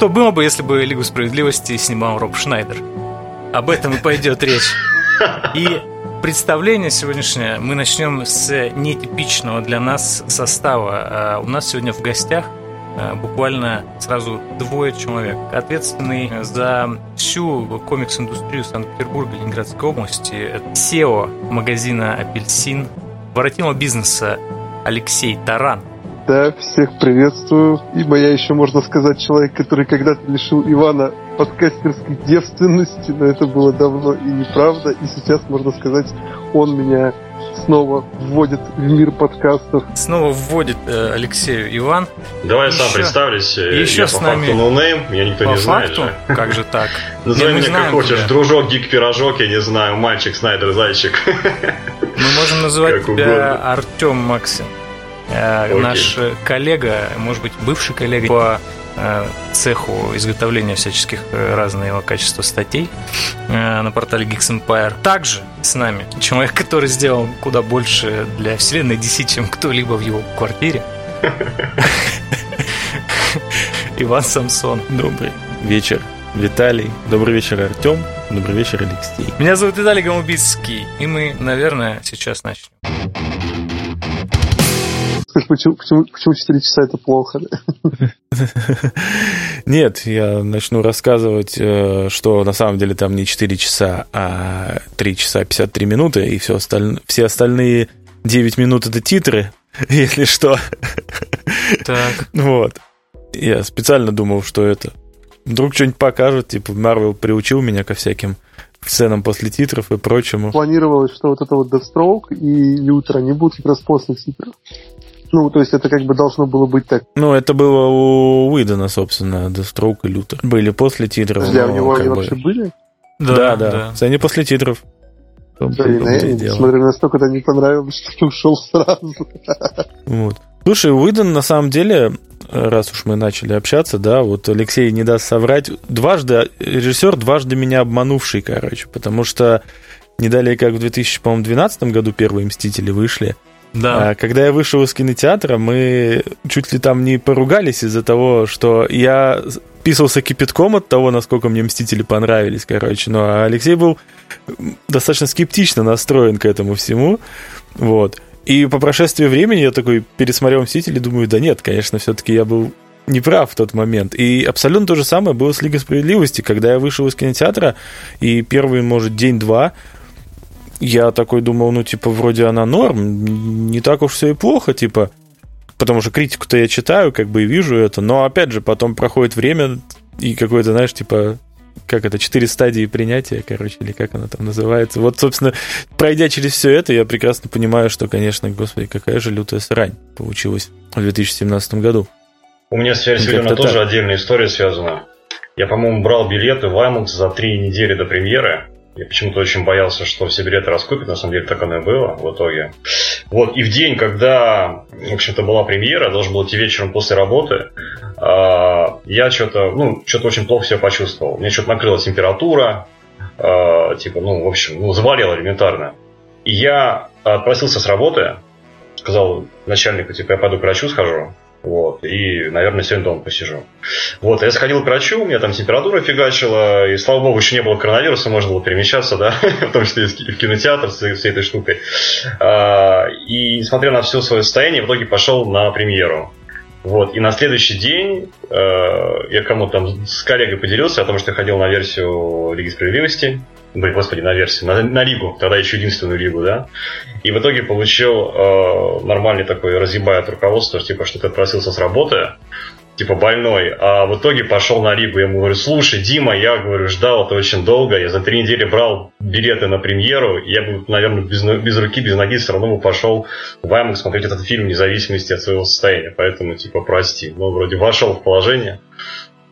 Что было бы, если бы Лигу справедливости снимал Роб Шнайдер? Об этом и пойдет речь. И представление сегодняшнее мы начнем с нетипичного для нас состава. А у нас сегодня в гостях а, буквально сразу двое человек, ответственный за всю комикс-индустрию Санкт-Петербурга Ленинградской области, SEO магазина «Апельсин», воротила бизнеса Алексей Таран. Да, всех приветствую. Ибо я еще, можно сказать, человек, который когда-то лишил Ивана подкастерской девственности, но это было давно и неправда. И сейчас, можно сказать, он меня снова вводит в мир подкастов. Снова вводит э, Алексею Иван. Давай я сам представлюсь. Еще я с по нами... факту no name, меня никто по не факту? знает. Же. Как же так? Назови меня как хочешь. тебя. Дружок, гик, пирожок, я не знаю, мальчик, снайдер, зайчик. Мы можем называть Как тебя угодно. Артем Максим. Э, Окей. Наш коллега, может быть, бывший коллега по э, цеху изготовления всяческих э, разного качества статей на портале Geeks Empire. Также с нами человек, который сделал куда больше для вселенной DC, чем кто-либо в его квартире. Иван Самсон. Добрый вечер, Виталий. Добрый вечер, Артем. Добрый вечер, Алексей. Меня зовут Виталий Голубицкий, и мы, наверное, сейчас начнем. Скажи, почему, почему, почему 4 часа это плохо? Нет, я начну рассказывать, э, что на самом деле там не 4 часа, а 3 часа 53 минуты, и все, осталь... все остальные 9 минут это титры, если что. Так, Вот. Я специально думал, что это вдруг что-нибудь покажут, типа Марвел приучил меня ко всяким сценам после титров и прочему. Планировалось, что вот это вот Deathstroke и Лютер, они будут как раз после титров. Ну, то есть это как бы должно было быть так. Ну, это было у Уидона, собственно, Deathstroke и Лютер. Были после титров. Подожди, а у него они бы- вообще были? Да, да. Они после титров. Блин, я, смотрю, настолько это не понравилось, что ушел сразу. Вот. Слушай, Уидон, на самом деле, раз уж мы начали общаться, да, вот Алексей не даст соврать, дважды, режиссер дважды меня обманувший, короче, потому что не далее, как в 2012 году первые «Мстители» вышли, Да. А когда я вышел из кинотеатра, мы чуть ли там не поругались из-за того, что я писался кипятком от того, насколько мне «Мстители» понравились, короче. А Алексей был достаточно скептично настроен к этому всему. Вот. И по прошествии времени я такой пересмотрел «Мстители» думаю, да нет, конечно, все-таки я был неправ в тот момент. И абсолютно то же самое было с «Лигой справедливости». Когда я вышел из кинотеатра, и первый, может, день-два я такой думал, ну, типа, вроде она норм, не так уж все и плохо, типа, потому что критику-то я читаю, как бы и вижу это, но, опять же, потом проходит время, и какое-то, знаешь, типа, как это, четыре стадии принятия, короче, или как оно там называется. Вот, собственно, пройдя через все это, я прекрасно понимаю, что, конечно, господи, какая же лютая срань получилась в 2017 году. У меня с Как-то тоже так. отдельная история связана. Я, по-моему, брал билеты в IMAX за три недели до премьеры. Я почему-то очень боялся, что все билеты раскупят. На самом деле так оно и было в итоге. Вот, и в день, когда, в общем-то, была премьера, должен был идти вечером после работы, а, я что-то, ну, что-то очень плохо себя почувствовал. Мне что-то накрыла температура, а, типа, ну, в общем, ну, заболел элементарно. И я отпросился с работы, сказал начальнику, типа, я пойду к врачу схожу, вот, и, наверное, сегодня дома посижу. Вот, я сходил к врачу, у меня там температура фигачила, и, слава богу, еще не было коронавируса, можно было перемещаться, да, в том числе и в ки- в кинотеатр с всей этой штукой. А, И, несмотря на все свое состояние, в итоге пошел на премьеру. Вот, и на следующий день э, я кому-то там с коллегой поделился о том, что я ходил на версию Лиги Справедливости. Блин, господи, на версию, на, на Лигу, тогда еще единственную Лигу, да. И в итоге получил э, нормальный такой разъебай от руководства, типа, что ты отпросился с работы, типа больной, а в итоге пошел на Лигу. Я ему говорю, слушай, Дима, я говорю, ждал это очень долго, я за три недели брал билеты на премьеру, я бы, наверное, без, без руки, без ноги все равно бы пошел в IMAX смотреть этот фильм вне зависимости от своего состояния, поэтому, типа, прости. Ну, вроде вошел в положение,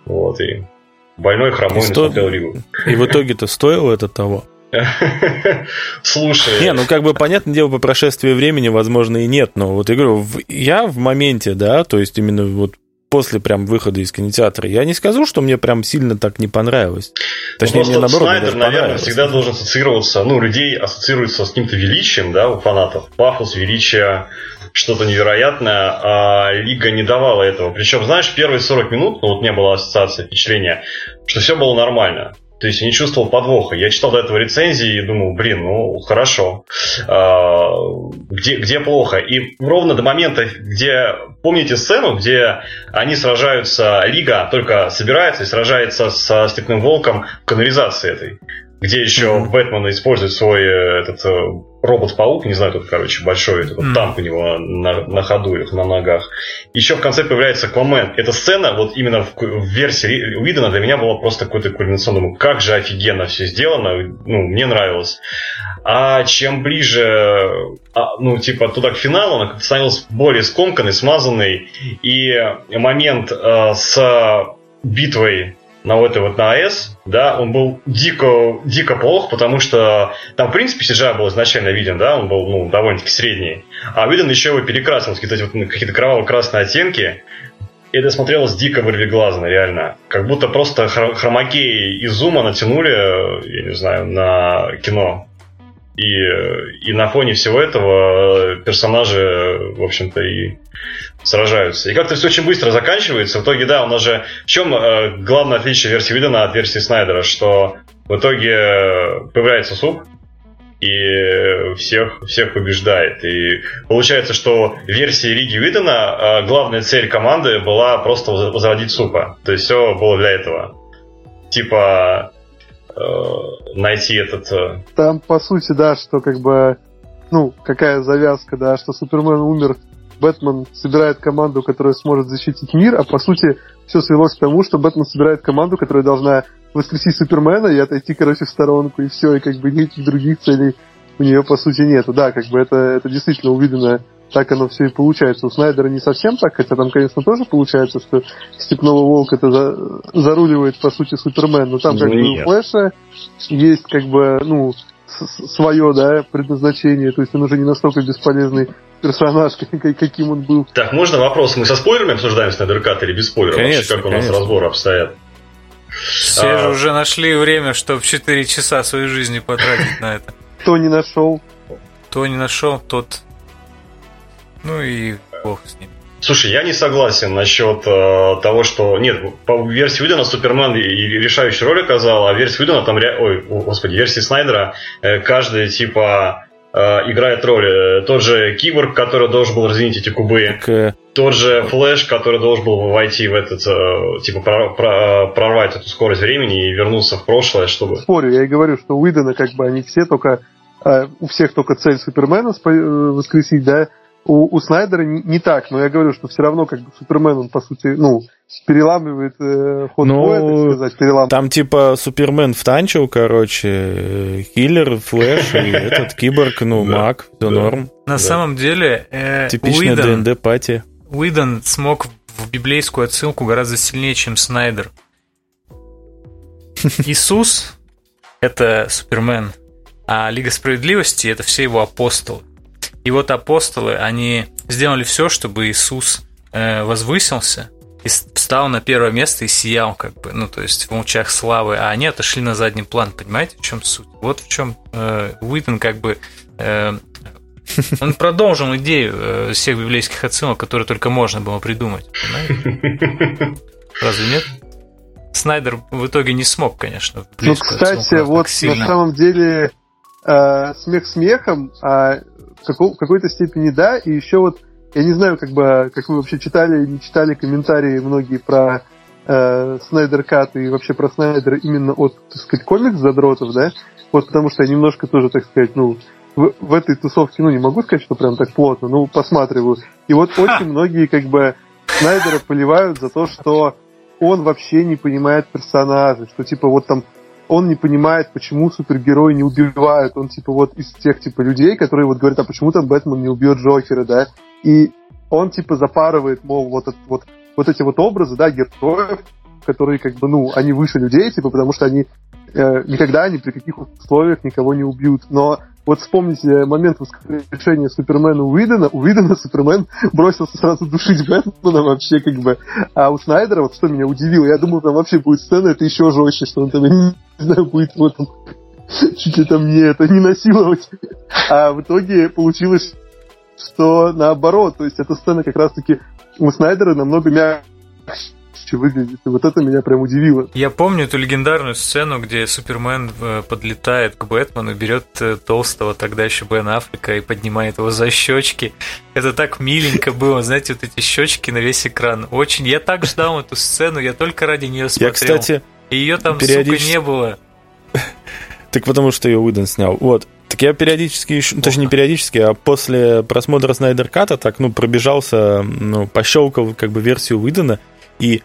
вот, и больной, хромой, И сто- не смотрел Лигу. И в итоге-то стоило это того. Слушай, Не, ну как бы понятное дело, по прошествии времени, возможно, и нет, но вот я говорю, в- я в моменте, да, то есть именно вот после прям выхода из кинотеатра, я не скажу, что мне прям сильно так не понравилось. Точнее, ну, мне наоборот Снайдер, наверное, всегда должен ассоциироваться, ну, людей ассоциируется с каким-то величием, да, у фанатов. Пафос, величие, что-то невероятное, а Лига не давала этого. Причем, знаешь, первые 40 минут, ну вот не было ассоциации, впечатления, что все было нормально. То есть я не чувствовал подвоха. Я читал до этого рецензии и думал, блин, ну хорошо. А, где, где плохо? И ровно до момента, где... Помните сцену, где они сражаются, Лига только собирается и сражается со Степным Волком в канализации этой где еще mm-hmm. Бэтмен использует свой э, этот э, робот-паук, не знаю, тут, короче, большой этот mm-hmm. танк у него на, на ходу или на ногах. Еще в конце появляется Аквамен. Эта сцена, вот именно в, в версии Уидона для меня была просто какой-то кульминационным. Как же офигенно все сделано, ну, мне нравилось. А чем ближе, а, ну, типа, туда к финалу, она становилась более скомканной, смазанной. И момент э, с битвой на вот этой вот на АЭС, да, он был дико, дико плох, потому что там, в принципе, CGI был изначально виден, да, он был, ну, довольно-таки средний. А виден еще его перекрасил, какие-то вот, какие-то кроваво-красные оттенки. И это смотрелось дико вырвиглазно, реально. Как будто просто хромакей из зума натянули, я не знаю, на кино. И, и на фоне всего этого персонажи, в общем-то, и сражаются. И как-то все очень быстро заканчивается. В итоге, да, у нас же... В чем э, главное отличие версии Видена от версии Снайдера? Что в итоге появляется суп, и всех, всех побеждает. И получается, что в версии Риги Видена э, главная цель команды была просто возродить супа. То есть все было для этого. Типа э, найти этот... Э, Там, по сути, да, что как бы... Ну, какая завязка, да, что Супермен умер Бэтмен собирает команду, которая сможет защитить мир, а по сути все свелось к тому, что Бэтмен собирает команду, которая должна воскресить Супермена и отойти, короче, в сторонку, и все, и как бы никаких других целей у нее по сути нету. Да, как бы это, это действительно увидено, так оно все и получается. У Снайдера не совсем так, хотя там, конечно, тоже получается, что Степного Волка это за, заруливает, по сути, Супермен, но там как бы у Флэша есть как бы, ну, свое, да, предназначение, то есть он уже не настолько бесполезный персонаж, каким он был. Так, можно вопрос? Мы со спойлерами обсуждаем Снайдеркат или без спойлеров? Конечно, Вообще, как у конечно. нас разборы обстоят? Все а... же уже нашли время, чтобы 4 часа своей жизни потратить на это. Кто не нашел? Кто не нашел, тот... Ну и бог с ним. Слушай, я не согласен насчет э, того, что... Нет, по версии Уидона Супермен и, и решающую роль оказал, а версия Уидона там... Ре... Ой, господи, версии Снайдера э, каждый, типа, э, играет роль. Тот же Киборг, который должен был разъединить эти кубы. Так, Тот же Флэш, который должен был войти в этот... Э, типа, про, про, прорвать эту скорость времени и вернуться в прошлое, чтобы... Спорю, я и говорю, что Уидона как бы они все только... Э, у всех только цель Супермена э, воскресить, да, у, у Снайдера не, не так, но я говорю, что все равно как бы Супермен, он по сути, ну, переламывает э, ход Ну, боя, так сказать, переламывает. Там типа Супермен втанчил, короче, э, Киллер, Флэш и этот Киборг, ну. Маг, все норм. На самом деле, э, Типичная DnD-party. Уидон смог в библейскую отсылку гораздо сильнее, чем Снайдер. Иисус — это Супермен, а Лига Справедливости — это все его апостолы. И вот апостолы, они сделали все, чтобы Иисус э, возвысился и встал на первое место и сиял, как бы, ну, то есть в лучах славы, а они отошли на задний план, понимаете, в чем суть? Вот в чем э, Уитон как бы э, он продолжил идею э, всех библейских отсылок, которые только можно было придумать. понимаете? Разве нет? Снайдер в итоге не смог, конечно. в Ну, кстати, вот на самом деле э, смех смехом, а в, како- в какой-то степени да, и еще вот, я не знаю, как бы, как вы вообще читали, не читали комментарии многие про э, Снайдер Кат и вообще про Снайдера именно от, так сказать, комикс-задротов, да, вот потому что я немножко тоже, так сказать, ну, в, в этой тусовке, ну, не могу сказать, что прям так плотно, ну, посматриваю. И вот очень многие, как бы, Снайдера поливают за то, что он вообще не понимает персонажей, что, типа, вот там он не понимает, почему супергерои не убивают. Он, типа, вот из тех, типа, людей, которые вот говорят, а почему там Бэтмен не убьет Джокера, да? И он, типа, запарывает, мол, вот, этот вот, вот эти вот образы, да, героев, которые, как бы, ну, они выше людей, типа, потому что они э, никогда ни при каких условиях никого не убьют. Но вот вспомните момент воскрешения Супермена Уидона. У Уидона Супермен бросился сразу душить Бэтмена вообще как бы. А у Снайдера, вот что меня удивило, я думал, там вообще будет сцена, это еще жестче, что он там, не знаю, будет вот там чуть ли там не это, не насиловать. А в итоге получилось, что наоборот, то есть эта сцена как раз-таки у Снайдера намного мягче выглядит. И вот это меня прям удивило. Я помню эту легендарную сцену, где Супермен э, подлетает к Бэтмену, берет э, толстого тогда еще Бен Африка и поднимает его за щечки. Это так миленько было, знаете, вот эти щечки на весь экран. Очень. Я так ждал эту сцену, я только ради нее смотрел. Я, кстати, и ее там, периодически... сука, не было. Так потому что ее Уидон снял. Вот. Так я периодически, ну, точнее не периодически, а после просмотра Снайдер Ката так, ну, пробежался, ну, пощелкал как бы версию Уидона, и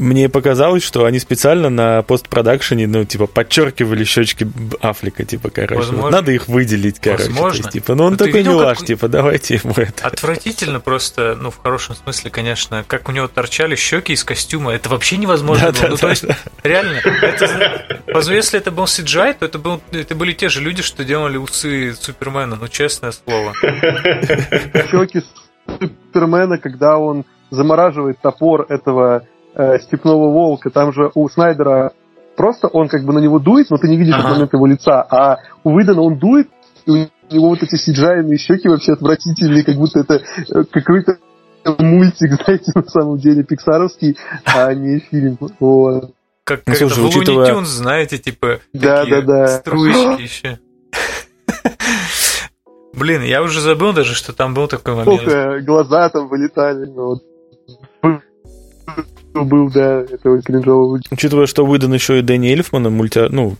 мне показалось, что они специально на постпродакшене, ну, типа, подчеркивали щечки Афлика, типа, короче. Возможно. Вот надо их выделить, короче. Возможно. есть, типа, ну он Но такой милаш, как... типа, давайте ему это. Отвратительно просто, ну, в хорошем смысле, конечно, как у него торчали щеки из костюма. Это вообще невозможно да, было. Да, ну, да, то есть, да. реально, это, если это был CGI, то это, был, это были те же люди, что делали усы Супермена, ну, честное слово. Щеки Супермена, когда он замораживает топор этого э, степного волка, там же у Снайдера просто он как бы на него дует, но ты не видишь ага. момент его лица, а у Выдана он дует, и у него вот эти сиджайные щеки вообще отвратительные, как будто это э, какой-то мультик, знаете, на самом деле, пиксаровский, а не фильм. Вот. Как, ну, слушай, это учитывая... Tunes, знаете, типа да, такие да, да. струечки еще. Блин, я уже забыл даже, что там был такой момент. Сколько глаза там вылетали. Вот был, да, этого кринжового. Учитывая, что выдан еще и Дэнни Эльфмана, мульти... ну,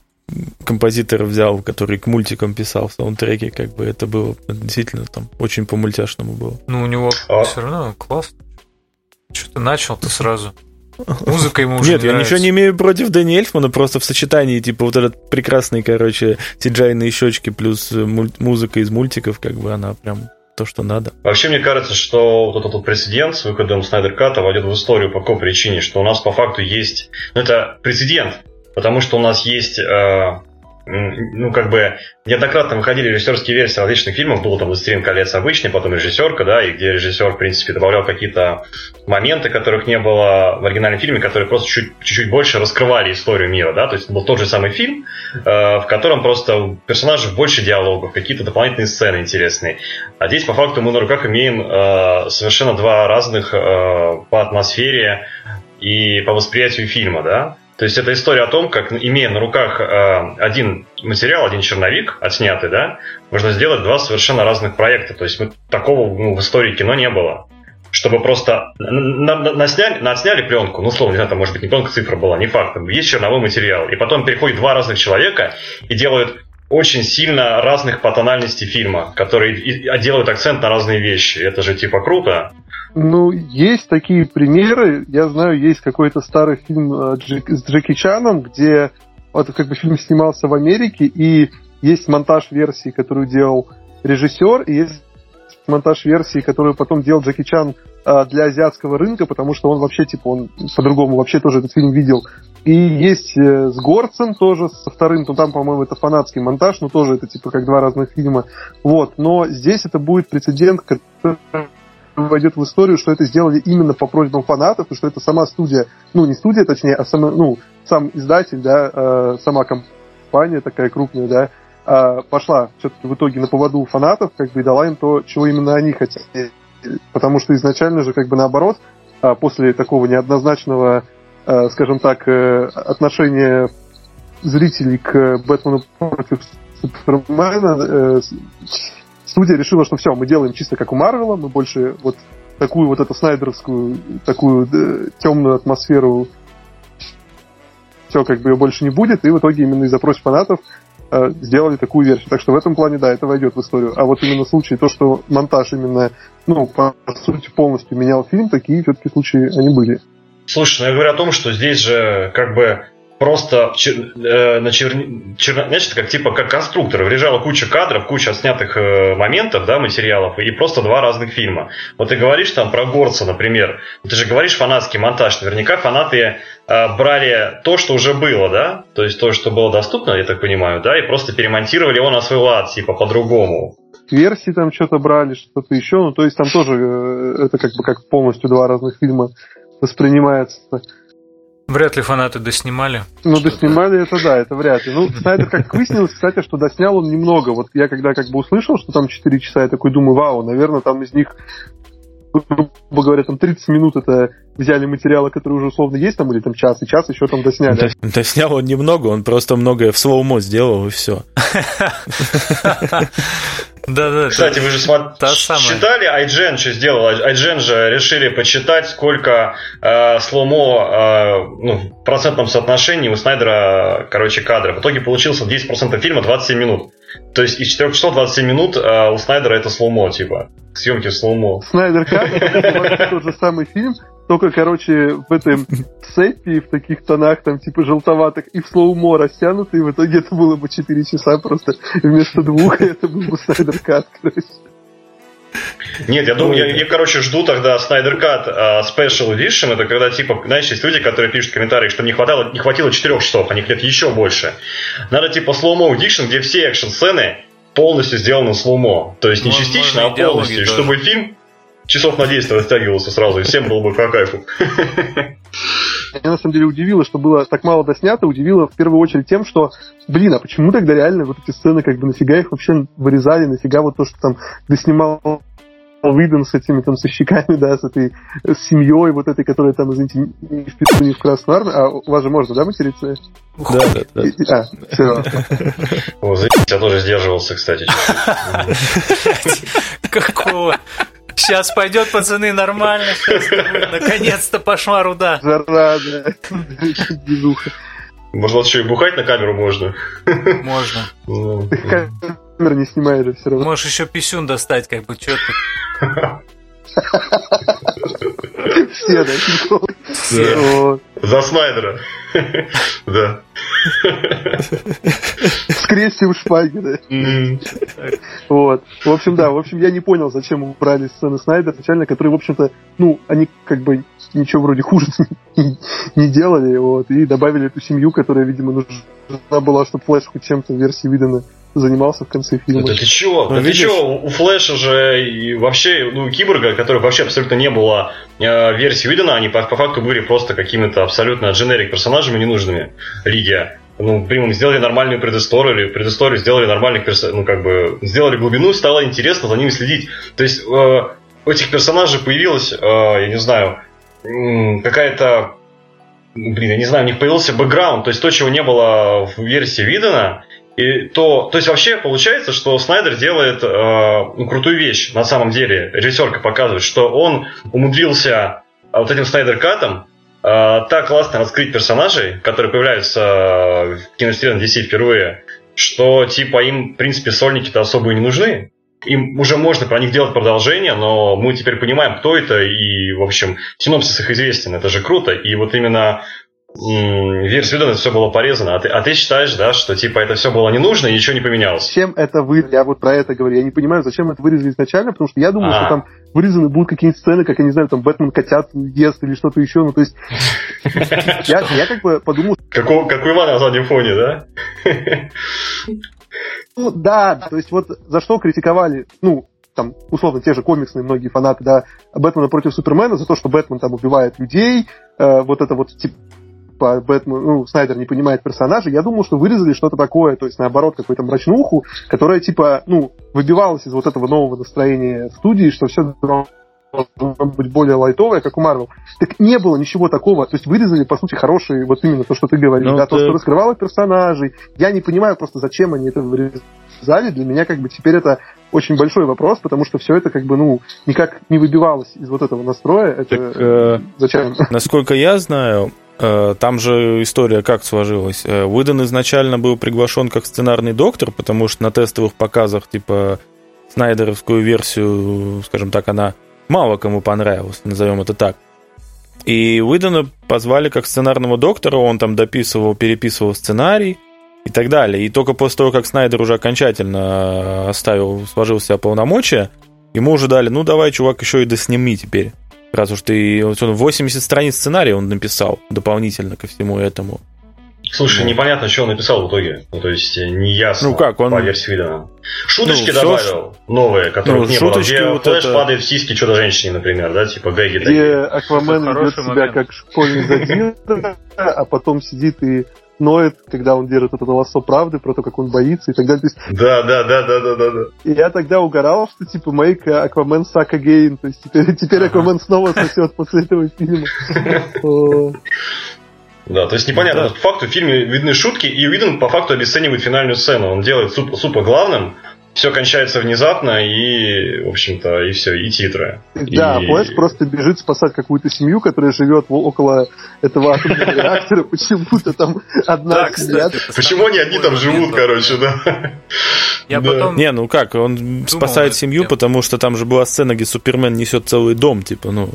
композитор взял, который к мультикам писал в саундтреке, как бы это было действительно там очень по-мультяшному было. Ну, у него а? все равно классно. Что ты начал-то сразу? Музыка ему уже Нет, не я ничего не имею против Дэнни Эльфмана, просто в сочетании, типа, вот этот прекрасный, короче, тиджайные щечки плюс музыка из мультиков, как бы она прям то, что надо. Вообще, мне кажется, что вот этот прецедент с выходом Снайдер Ката войдет в историю по какой причине, что у нас по факту есть... Ну, это прецедент, потому что у нас есть э, ну, как бы, неоднократно выходили режиссерские версии различных фильмов, был там «Властелин колец» обычный, потом режиссерка, да, и где режиссер, в принципе, добавлял какие-то моменты, которых не было в оригинальном фильме, которые просто чуть-чуть больше раскрывали историю мира, да, то есть был тот же самый фильм, э, в котором просто у персонажей больше диалогов, какие-то дополнительные сцены интересные. А здесь, по факту, мы на руках имеем э, совершенно два разных э, по атмосфере и по восприятию фильма, да, то есть это история о том, как, имея на руках э, один материал, один черновик отснятый, да, можно сделать два совершенно разных проекта. То есть мы, такого ну, в истории кино не было. Чтобы просто на, на, насняли, насняли пленку, ну, словно, не знаю, там, может быть, не пленка, цифра была, не факт, есть черновой материал. И потом переходят два разных человека и делают очень сильно разных по тональности фильма, которые и делают акцент на разные вещи. Это же типа круто. Ну, есть такие примеры. Я знаю, есть какой-то старый фильм э, с Джеки Чаном, где вот как бы фильм снимался в Америке, и есть монтаж версии, которую делал режиссер, и есть монтаж версии, которую потом делал Джеки Чан э, для азиатского рынка, потому что он вообще, типа, он по-другому вообще тоже этот фильм видел. И есть э, с Горцем тоже, со вторым, то там, по-моему, это фанатский монтаж, но тоже это, типа, как два разных фильма. Вот, но здесь это будет прецедент, который войдет в историю, что это сделали именно по просьбам фанатов, и что это сама студия, ну не студия точнее, а сама, ну, сам издатель, да, э, сама компания такая крупная, да, э, пошла все-таки в итоге на поводу фанатов, как бы и дала им то, чего именно они хотели. Потому что изначально же, как бы наоборот, э, после такого неоднозначного, э, скажем так, э, отношения зрителей к Бэтмену против Супермена, э, студия решила, что все, мы делаем чисто как у Марвела, мы больше вот такую вот эту снайдеровскую, такую да, темную атмосферу, все, как бы ее больше не будет, и в итоге именно из-за просьб фанатов э, сделали такую версию. Так что в этом плане, да, это войдет в историю. А вот именно случаи, то, что монтаж именно, ну, по сути, полностью менял фильм, такие все-таки случаи они были. Слушай, ну я говорю о том, что здесь же как бы просто э, на чер... Чер... значит, как типа как конструктор. Лежала куча кадров, куча снятых э, моментов, да, материалов, и просто два разных фильма. Вот ты говоришь там про Горца, например. Ты же говоришь фанатский монтаж. Наверняка фанаты э, брали то, что уже было, да? То есть то, что было доступно, я так понимаю, да, и просто перемонтировали его на свой лад, типа по-другому. Версии там что-то брали, что-то еще. Ну, то есть там тоже э, это как бы как полностью два разных фильма воспринимается. Вряд ли фанаты доснимали. Ну, доснимали это да, это вряд ли. Ну, Снайдер, как выяснилось, кстати, что доснял он немного. Вот я когда как бы услышал, что там 4 часа, я такой думаю, вау, наверное, там из них грубо говоря, там 30 минут это взяли материалы, которые уже условно есть там, или там час, и час еще там досняли. Доснял он немного, он просто многое в слоумо сделал, и все. Да, да. Кстати, вы же читали, IGN что сделал? IGN же решили почитать, сколько э, сломо э, ну, в процентном соотношении у Снайдера, короче, кадров. В итоге получился 10% фильма 27 минут. То есть из 4 часов 27 минут э, у Снайдера это сломо, типа. Съемки в сломо. Снайдер это тот же самый фильм, только, короче, в этом цепи, в таких тонах, там, типа, желтоватых, и в слоумо растянуты, и в итоге это было бы 4 часа просто вместо двух, и это был бы Снайдер Кат, короче. Нет, я думаю, я, я, короче, жду тогда Snyder Cut uh, Special Edition. Это когда, типа, знаешь, есть люди, которые пишут в комментариях, что не хватало, не хватило 4 часов, они хотят еще больше. Надо, типа, Mo Edition, где все экшн-сцены полностью сделаны слоумо. То есть не Можно частично, а полностью. Чтобы фильм часов на 10 растягивался сразу, и всем было бы по кайфу. Меня на самом деле удивило, что было так мало доснято, удивило в первую очередь тем, что, блин, а почему тогда реально вот эти сцены, как бы нафига их вообще вырезали, нафига вот то, что там доснимал Уидон с этими там со щеками, да, с этой с семьей вот этой, которая там, извините, не в пиццу, не в Красную Армию. А у вас же можно, да, материться? Да, да, да. А, все. О, я тоже сдерживался, кстати. Какого? Сейчас пойдет, пацаны, нормально. наконец-то пошла руда. Жара, да. Может, вот еще и бухать на камеру можно? Можно. Ну, камера не снимает же все равно. Можешь еще писюн достать, как бы, что ты. Все, да, Все. За Снайдера. Да. Скрестим шпаги, да. Вот. В общем, да, в общем, я не понял, зачем убрали сцены Снайдера изначально, которые, в общем-то, ну, они как бы ничего вроде хуже не делали, вот, и добавили эту семью, которая, видимо, нужна была, чтобы хоть чем-то в версии видана занимался в конце фильма. Да ты чё? Ну, да видишь? ты чё? У Флэша же и вообще, ну, Киборга, который вообще абсолютно не было э, версии Уидона, они по, по факту были просто какими-то абсолютно дженерик персонажами ненужными Лиге. Ну, блин, сделали нормальную предысторию, или предысторию сделали нормальных персонажей, ну, как бы, сделали глубину, стало интересно за ними следить. То есть, э, у этих персонажей появилась, э, я не знаю, какая-то блин, я не знаю, у них появился бэкграунд, то есть то, чего не было в версии Видена, и то, то есть вообще получается, что Снайдер делает э, ну, крутую вещь на самом деле. Режиссерка показывает, что он умудрился э, вот этим Снайдер-катом э, так классно раскрыть персонажей, которые появляются в киновселенной DC впервые, что типа им, в принципе, сольники-то особо и не нужны. Им уже можно про них делать продолжение, но мы теперь понимаем, кто это, и, в общем, синопсис их известен, это же круто. И вот именно версию это все было порезано, а ты, а ты считаешь, да, что типа это все было не нужно и ничего не поменялось? Зачем это вы? Я вот про это говорю. Я не понимаю, зачем это вырезали изначально, потому что я думаю, А-а-а. что там вырезаны будут какие-нибудь сцены, как, я не знаю, там Бэтмен котят ест или что-то еще. Ну, то есть, я, как бы подумал... Как у Ивана на заднем фоне, да? Ну, да, то есть вот за что критиковали, ну, там, условно, те же комиксные многие фанаты, да, Бэтмена против Супермена, за то, что Бэтмен там убивает людей, э, вот это вот, типа, типа Бэтмен, ну, Снайдер не понимает персонажа, я думал, что вырезали что-то такое, то есть наоборот, какую-то мрачнуху, которая типа, ну, выбивалась из вот этого нового настроения студии, что все должно быть более лайтовое, как у Марвел. Так не было ничего такого. То есть вырезали, по сути, хорошие, вот именно то, что ты говоришь, ну, да, ты... то, что раскрывало персонажей. Я не понимаю просто, зачем они это вырезали. Для меня, как бы, теперь это очень большой вопрос, потому что все это, как бы, ну, никак не выбивалось из вот этого настроя. Это так, э, зачем? Насколько я знаю, там же история как сложилась. Э, Уидон изначально был приглашен как сценарный доктор, потому что на тестовых показах, типа, Снайдеровскую версию, скажем так, она мало кому понравилась, назовем это так. И Уидона позвали как сценарного доктора, он там дописывал, переписывал сценарий и так далее. И только после того, как Снайдер уже окончательно оставил, сложил себя полномочия, ему уже дали, ну давай, чувак, еще и досними теперь. Раз уж ты... Вот он 80 страниц сценария он написал дополнительно ко всему этому. Слушай, Ну. непонятно, что он написал в итоге. Ну, то есть, э, не ясно Ну, как, он- по версии Видана. Шуточки Ну, добавил новые, которых Ну, не было. Где вот Флэш это- падает в сиськи чудо-женщине, например, да, типа гэги Где. Аквамен ведет себя момент. как школьный задира, а потом сидит и ноет, когда он держит это лосо правды про то, как он боится и так далее. То есть Да, да, да, да, да, да, да. и я тогда угорал, что типа make Аквамен suck again. То есть теперь, теперь Аквамен снова сосет после этого фильма. Да, то есть непонятно. Да. По факту в фильме видны шутки, и Уидон по факту обесценивает финальную сцену. Он делает суп, супа главным, все кончается внезапно, и, в общем-то, и все, и титры. Да, И- Флэш просто бежит спасать какую-то семью, которая живет около этого атомного реактора. Почему-то там одна Да, Почему они одни там живут, короче, да. Я потом... Не, ну как, он спасает семью, потому что там же была сцена, где Супермен несет целый дом, типа, ну...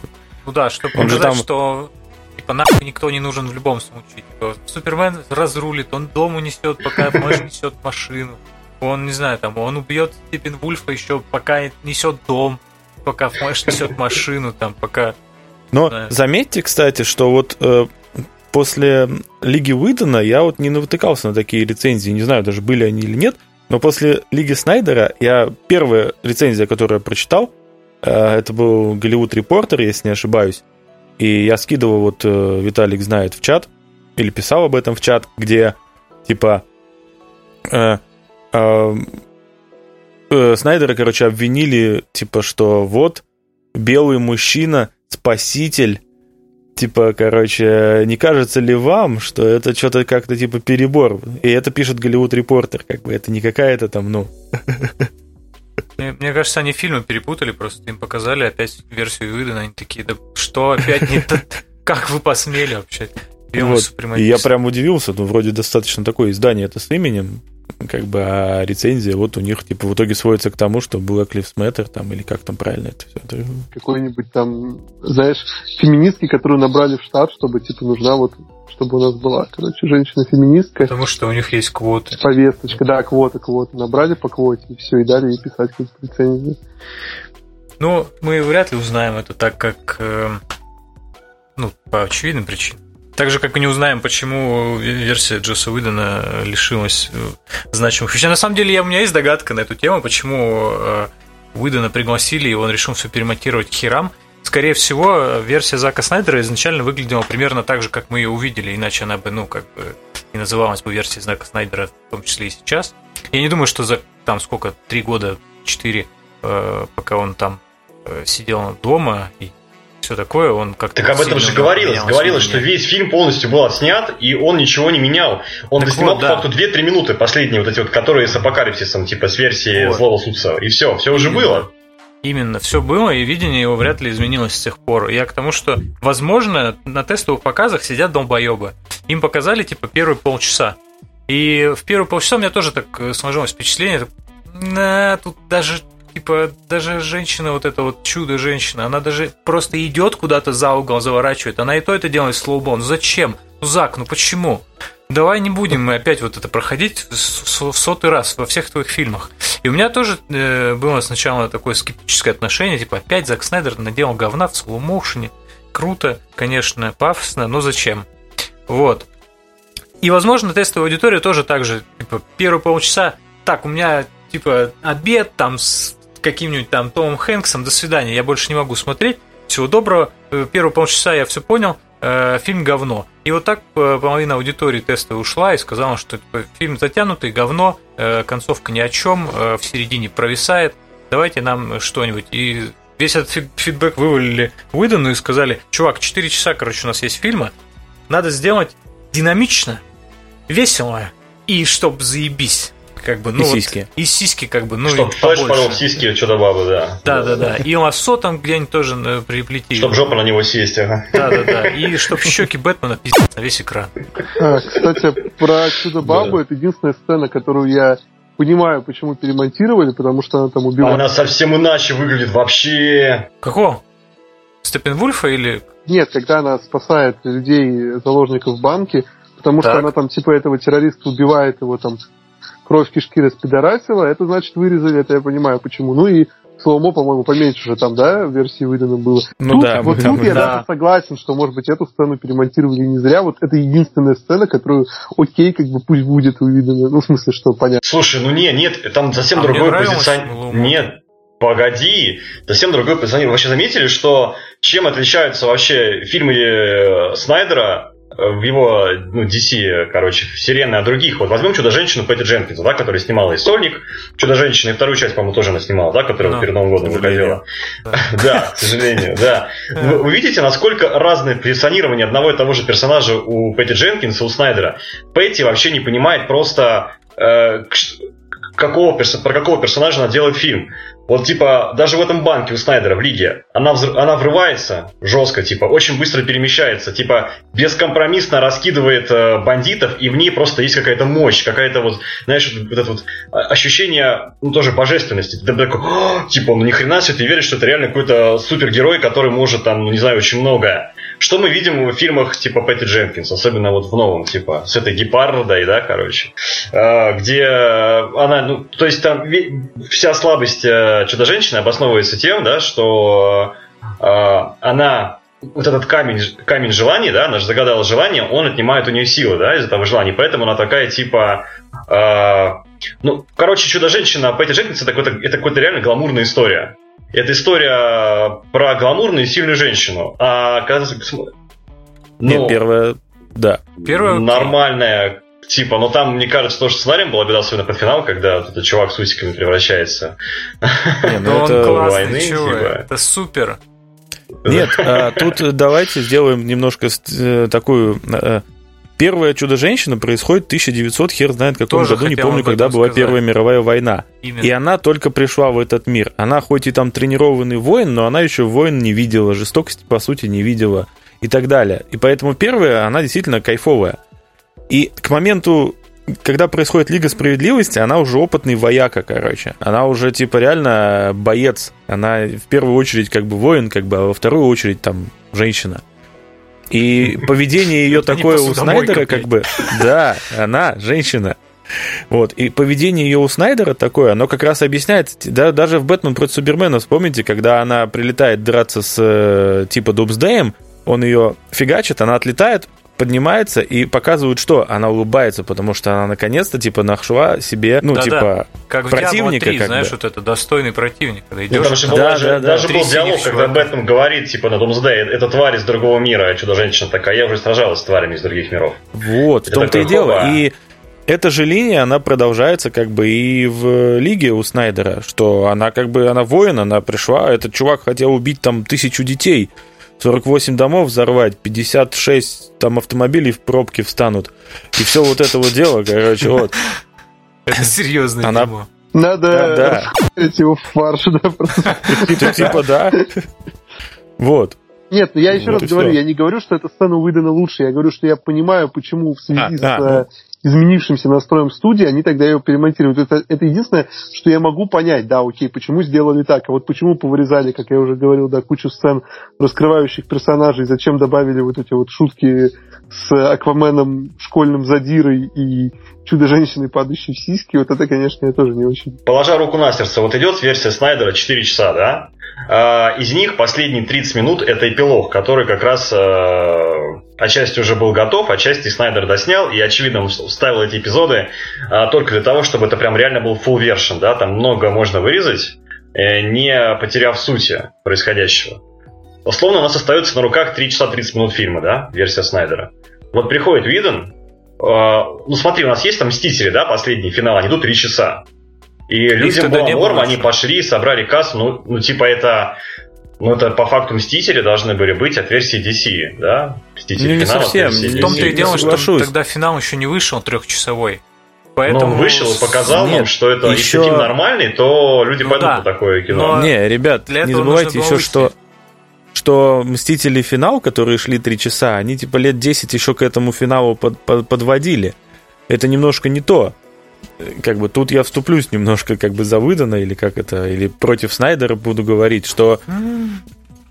Ну да, чтобы показать, что типа нахуй никто не нужен в любом случае. Типа, Супермен разрулит, он дом унесет, пока Флэш несет машину. Он, не знаю, там, он убьет Степен Вульфа еще, пока несет дом, пока Флэш несет машину, там, пока... Но Да. заметьте, кстати, что вот э, после Лиги Уидона я вот не натыкался на такие рецензии, не знаю, даже были они или нет, но после Лиги Снайдера я первая рецензия, которую я прочитал, э, это был Голливуд Репортер, если не ошибаюсь, и я скидывал, вот э, Виталик знает, в чат, или писал об этом в чат, где типа э, Снайдера, короче, обвинили, типа, что вот белый мужчина, спаситель, типа, короче, не кажется ли вам, что это что-то как-то типа перебор? И это пишет Голливуд Репортер, как бы это не какая-то там, ну, Мне, мне кажется, они фильмы перепутали, просто им показали опять версию Уидона, они такие, да что опять не то? Как вы посмели вообще? Белый вот. И я прям удивился, ну, вроде достаточно такое издание это с именем, как бы, а рецензия вот у них, типа, в итоге сводится к тому, что Black Lives Matter, там, или как там правильно это все. Какой-нибудь там, знаешь, феминистки, которую набрали в штат, чтобы, типа, нужна вот, чтобы у нас была, короче, женщина-феминистка. Потому что у них есть квоты. Повесточка, да, квота, квота. Набрали по квоте, и все, и дали ей писать какие-то рецензии. Ну, мы вряд ли узнаем это так, как... э, ну, по очевидным причинам. Так же, как и не узнаем, почему версия Джосса Уидона лишилась э, значимых вещей. На самом деле, я, у меня есть догадка на эту тему, почему э, Уидона пригласили, и он решил все перемонтировать к херам. Скорее всего, версия Зака Снайдера изначально выглядела примерно так же, как мы ее увидели, иначе она бы, ну, как бы и называлась бы версией Зака Снайдера, в том числе и сейчас. Я не думаю, что за там сколько, три года, четыре, э, пока он там сидел дома и все такое, он как-то... Так об этом же говорилось. Говорилось, что весь фильм полностью был отснят, и он ничего не менял. Он Так доснимал вот, по да. факту 2-3 минуты последние, вот эти вот, которые с апокалипсисом, типа с версии Вот. злого супца. И все, все уже Именно. было. Именно, все было, и видение его вряд ли изменилось с тех пор. Я к тому, что, возможно, на тестовых показах сидят долбоебы. Им показали, типа, первые полчаса. И в первые полчаса у меня тоже так э, сложилось впечатление, на, тут даже, типа, даже женщина, вот эта вот чудо-женщина, она даже просто идет куда-то за угол, заворачивает, она и то это делает слоубон. Ну зачем? Ну, Зак, ну почему? Давай не будем мы опять вот это проходить в сотый раз во всех твоих фильмах. И у меня тоже э, было сначала такое скептическое отношение, типа опять Зак Снайдер наделал говна в слоумоушене. Круто, конечно, пафосно, но зачем? Вот. И, возможно, тестовая аудитория тоже так же, типа, первые полчаса, так, у меня, типа, обед там каким-нибудь там Томом Хэнксом, до свидания, я больше не могу смотреть, всего доброго, Э, первые полчаса я все понял, э, фильм говно. И вот так э, половина аудитории теста ушла и сказала, что типа, фильм затянутый, говно, концовка ни о чем, в середине провисает, давайте нам что-нибудь. И весь этот фид- фидбэк вывалили Уидону и сказали, чувак, 4 часа, короче, у нас есть фильма, надо сделать динамично, весело и чтоб заебись. Как бы, ну, И вот, сиськи. и сиськи, как бы, ну, Чтоб и побольше. порол сиськи чудо-бабы, да. Да, да, да. И лассо там где-нибудь тоже э, приплети. Чтоб жопа на него сесть, ага. Да, да, да. И чтоб щеки Бэтмена пиздец на весь экран. А, кстати, про Чудо-бабу, Да. это единственная сцена, которую я понимаю, почему перемонтировали, потому что она там А убивает. она совсем иначе выглядит вообще. Какого? Степенвульфа или... Нет, когда она спасает людей, заложников в банке, потому что Так. она там типа этого террориста убивает, его там кровь кишки распидорасила, это значит вырезали, это я понимаю почему. Ну и слоумо, по-моему, поменьше уже там, да, версии выдано было. Ну тут, да, вот там, тут я да. даже согласен, что, может быть, эту сцену перемонтировали не зря. Вот это единственная сцена, которую, окей, как бы пусть будет увидена. Ну, в смысле, что понятно. Слушай, ну не, нет, там совсем А другой. Лумо. Нет, погоди, совсем другой позиционер. Вы вообще заметили, что чем отличаются вообще фильмы э, Снайдера в его, ну, DC, короче, вселенной от других. Вот возьмем Чудо-женщину Пэтти Дженкинса, да, которая снимала и Сольник, Чудо-женщина, и вторую часть, по-моему, тоже она снимала, да, которая Да, перед Новым годом выходила. Да, к сожалению, да. Вы, видите, насколько разное позиционирование одного и того же персонажа у Пэтти Дженкинса, у Снайдера. Пэтти вообще не понимает просто, э, какого, про какого персонажа она делает фильм. Вот, типа, даже в этом банке у Снайдера в лиге, она, взр- она врывается жестко, типа, очень быстро перемещается, типа, бескомпромиссно раскидывает э, бандитов, и в ней просто есть какая-то мощь, какая-то вот, знаешь, вот, вот это вот а, ощущение, ну, тоже божественности. Ты такой, типа, ну, ни хрена себе, ты веришь, что это реально какой-то супергерой, который может, там, ну, не знаю, очень многое. Что мы видим в фильмах типа Пэтти Дженкинс, особенно вот в новом, типа, с этой гепардой, да, короче, а, где она, ну, то есть там вся слабость э, Чудо-женщины обосновывается тем, да, что а, она вот этот камень, камень желаний, да, она же загадала желание, он отнимает у нее силы, да, из этого желания, поэтому она такая, типа, а, ну, короче, Чудо-женщина Пэтти Дженкинс это какой-то, это какая-то реально гламурная история. Это история про гламурную и сильную женщину. А ты см- Нет, ну, первое, да. Окей. нормальная, типа, но там, мне кажется, тоже сценарием была беда, особенно под финал, когда вот этот чувак с усиками превращается. Не, ну он классный войны, чувак, типа. это супер. Нет, а, тут давайте сделаем немножко э, такую... Первое «Чудо-женщина» происходит в 1900, хер знает каком Тоже году, не помню, когда была сказать. Первая мировая война. Именно. И она только пришла в этот мир. Она хоть и там тренированный воин, но она еще воин не видела, жестокости, по сути, не видела и так далее. И поэтому первая, она действительно кайфовая. И к моменту, когда происходит Лига Справедливости, она уже опытный вояка, короче. Она уже, типа, реально боец. Она в первую очередь как бы воин, как бы, а во вторую очередь там женщина. И поведение ее такое у Снайдера, как бы, да, она женщина. Вот, и поведение ее у Снайдера такое, оно как раз объясняет, да, даже в «Бэтмен против Супермена», вспомните, когда она прилетает драться с э, типа Дубсдеем, он ее фигачит, она отлетает, поднимается и показывают, что она улыбается, потому что она наконец-то типа нашла себе, ну, Да-да. типа, Как в противника, Diablo 3, как знаешь, бы. вот это достойный противник, когда Ну, идешь. там же там- был, Да, даже, да, да. даже был диалог, когда. Бэтмен говорит, типа, на Думсдэй, это тварь из другого мира, а Чудо-женщина такая, я уже сражалась с тварями из других миров. Вот, в Это том-то и дело. хоба. И эта же линия, она продолжается как бы и в Лиге у Снайдера, что она как бы, она воин, она пришла, этот чувак хотел убить там тысячу детей, 48 домов взорвать, 56 там автомобилей в пробке встанут. И все вот это вот дело, короче, вот. Это серьезное Она- дерьмо. Надо Да, да. его в фарш, да, просто. Ты типа, да. Вот. Нет, ну я еще Вот раз говорю, всё. я не говорю, что эта сцена выдана лучше, я говорю, что я понимаю, почему в связи А, с да, э, изменившимся настроем студии они тогда ее перемонтируют. Это, это единственное, что я могу понять, да, окей, почему сделали так, а вот почему повырезали, как я уже говорил, да, кучу сцен, раскрывающих персонажей, зачем добавили вот эти вот шутки с Акваменом, школьным задирой и Чудо-женщиной, падающей в сиськи, вот это, конечно, я тоже не очень. Положа руку на сердце, вот идет версия Снайдера 4 часа, да? А, из них последние 30 минут это эпилог, который как раз э, отчасти уже был готов, отчасти Снайдер доснял, и очевидно вставил эти эпизоды а, только для того, чтобы это прям реально был full version, да? Там много можно вырезать, э, не потеряв сути происходящего. Условно у нас остается на руках 3 часа 30 минут фильма, да? Версия Снайдера. Вот приходит Виден, э, ну смотри, у нас есть там Мстители, да, последний финал, они идут 3 часа. И людям тогда было не норм, было они пошли, собрали кассу, ну, ну типа это... Ну, это по факту Мстители должны были быть от версии DC, да? Мстители Ну, не финал совсем, В том-то и дело, что тогда финал еще не вышел трехчасовой. Но Поэтому он вышел и показал нам, Нет, что это, еще- если фильм нормальный, то люди Ну пойдут да. на такое кино. Но- Не, ребят, для не забывайте еще, что выяснить. Что Мстители финал, которые шли три часа, они типа лет 10 еще к этому финалу под- под- подводили. Это немножко не то. Как бы тут я вступлюсь немножко как бы за выдано, или как это, или против Снайдера буду говорить, что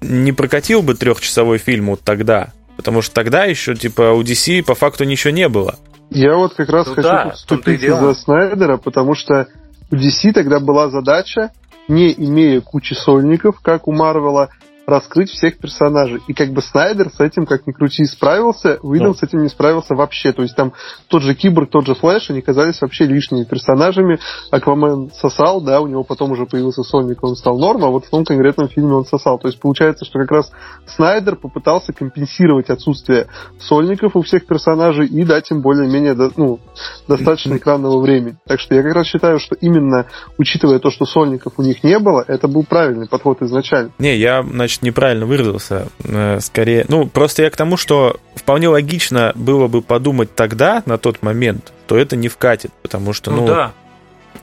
не прокатил бы трехчасовой фильм вот тогда. Потому что тогда еще, типа, у DC по факту ничего не было. Я вот как раз Ну хочу да, в том-то и вступиться дело. за Снайдера, потому что у DC тогда была задача не имея кучи сольников, как у Марвела, раскрыть всех персонажей. И как бы Снайдер с этим, как ни крути, справился, Уидон ну. с этим не справился вообще. То есть там тот же Киборг, тот же Флэш, они казались вообще лишними персонажами. Аквамен сосал, да, у него потом уже появился Соник, он стал норм, а вот в том конкретном фильме он сосал. То есть получается, что как раз Снайдер попытался компенсировать отсутствие сольников у всех персонажей и дать им более-менее ну, достаточно экранного времени. Так что я как раз считаю, что именно учитывая то, что сольников у них не было, это был правильный подход изначально. Не, я, значит, значит, неправильно выразился. Э, скорее, ну, просто я к тому, что вполне логично было бы подумать тогда, на тот момент, то это не вкатит, потому что, ну, ну да.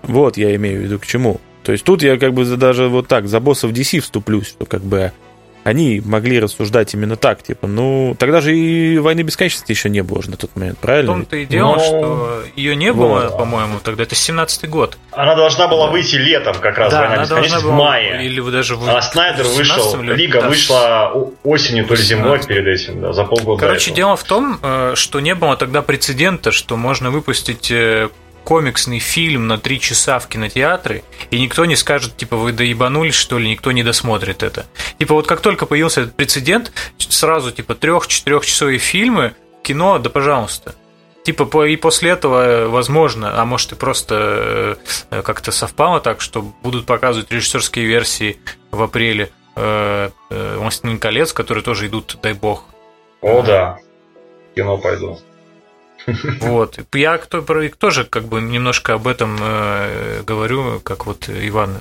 вот я имею в виду к чему. То есть тут я как бы даже вот так за боссов DC вступлюсь, что как бы они могли рассуждать именно так, типа, ну, тогда же и войны бесконечности еще не было уже на тот момент, правильно? В том-то и дело, Но... что ее не было, вот. по-моему, тогда, это 17-й год. Она должна была да. выйти летом как раз, да, война бесконечности, в мае. Или даже в А Снайдер вышел, или... Лига да. вышла осенью, то ли зимой перед этим, да, за полгода Короче, дело в том, э, что не было тогда прецедента, что можно выпустить э, комиксный фильм на три часа в кинотеатры, и никто не скажет, типа, вы доебанулись, что ли, никто не досмотрит это. Типа, вот как только появился этот прецедент, сразу, типа, трех-четырехчасовые фильмы, кино, да пожалуйста. Типа, и после этого, возможно, а может и просто э, как-то совпало так, что будут показывать режиссерские версии в апреле э, э, «Властелин колец», которые тоже идут, дай бог. О, да. Кино пойду. Вот. Я кто, тоже как бы немножко об этом э, говорю, как вот Иван.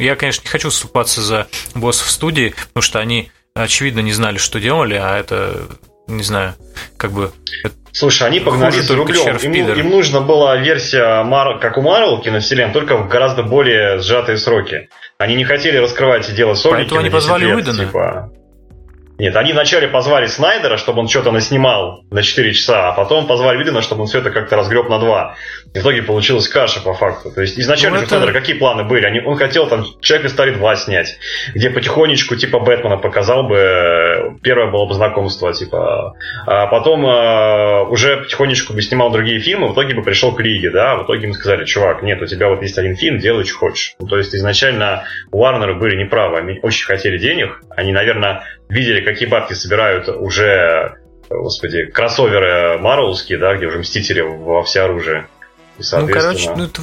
Я, конечно, не хочу вступаться за боссов студии, потому что они, очевидно, не знали, что делали, а это, не знаю, как бы... Слушай, они погнали за рублем. Им, им нужно была версия, Мар, как у Марвел киновселен, только в гораздо более сжатые сроки. Они не хотели раскрывать и делать сольники Поэтому они позвали лет, Уидона. Типа... Нет, они вначале позвали Снайдера, чтобы он что-то наснимал на 4 часа, а потом позвали Видена, чтобы он все это как-то разгреб на 2. И в итоге получилась каша по факту. То есть изначально ну, это... Снайдера какие планы были? Они, он хотел там Человек из Стали 2 снять, где потихонечку типа Бэтмена показал бы, первое было бы знакомство, типа, а потом э, уже потихонечку бы снимал другие фильмы, в итоге бы пришел к Лиге, да, в итоге ему сказали, чувак, нет, у тебя вот есть один фильм, делай, что хочешь. Ну, то есть изначально Уарнеры были неправы, они очень хотели денег, они, наверное, видели, какие бабки собирают уже, господи, кроссоверы Марвелские, да, где уже Мстители во всеоружие. И, Ну, короче, ну, это,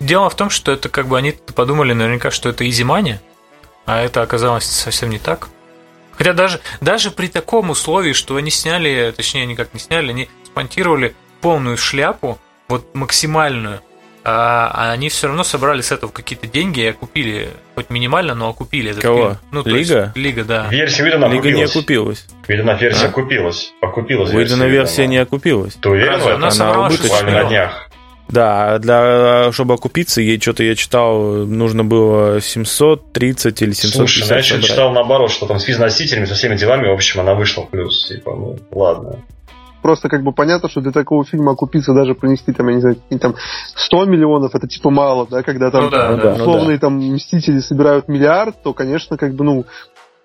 дело в том, что это как бы они подумали наверняка, что это изимания, а это оказалось совсем не так. Хотя даже, даже при таком условии, что они сняли, точнее, они как не сняли, они спонтировали полную шляпу, вот максимальную, а, а они все равно собрали с этого какие-то деньги и окупили, хоть минимально, но окупили этот Кого? фильм. Ну, Лига? Есть, Лига, да. Версия Уидона Лига не окупилась. Уидона версия а? окупилась. Окупилась Уидона версия не окупилась. Ты уверен Разве? Она, она убыточная. на днях. Да, для, чтобы окупиться, ей что-то я читал, нужно было 730 или 750 Слушай, я еще читал наоборот, что там с физносителями, со всеми делами, в общем, она вышла в плюс. Типа, ну, ладно просто как бы понятно, что для такого фильма окупиться даже принести там, я не знаю, там 100 миллионов, это типа мало, да, когда там ну, да, условные да. там Мстители собирают миллиард, то, конечно, как бы, ну,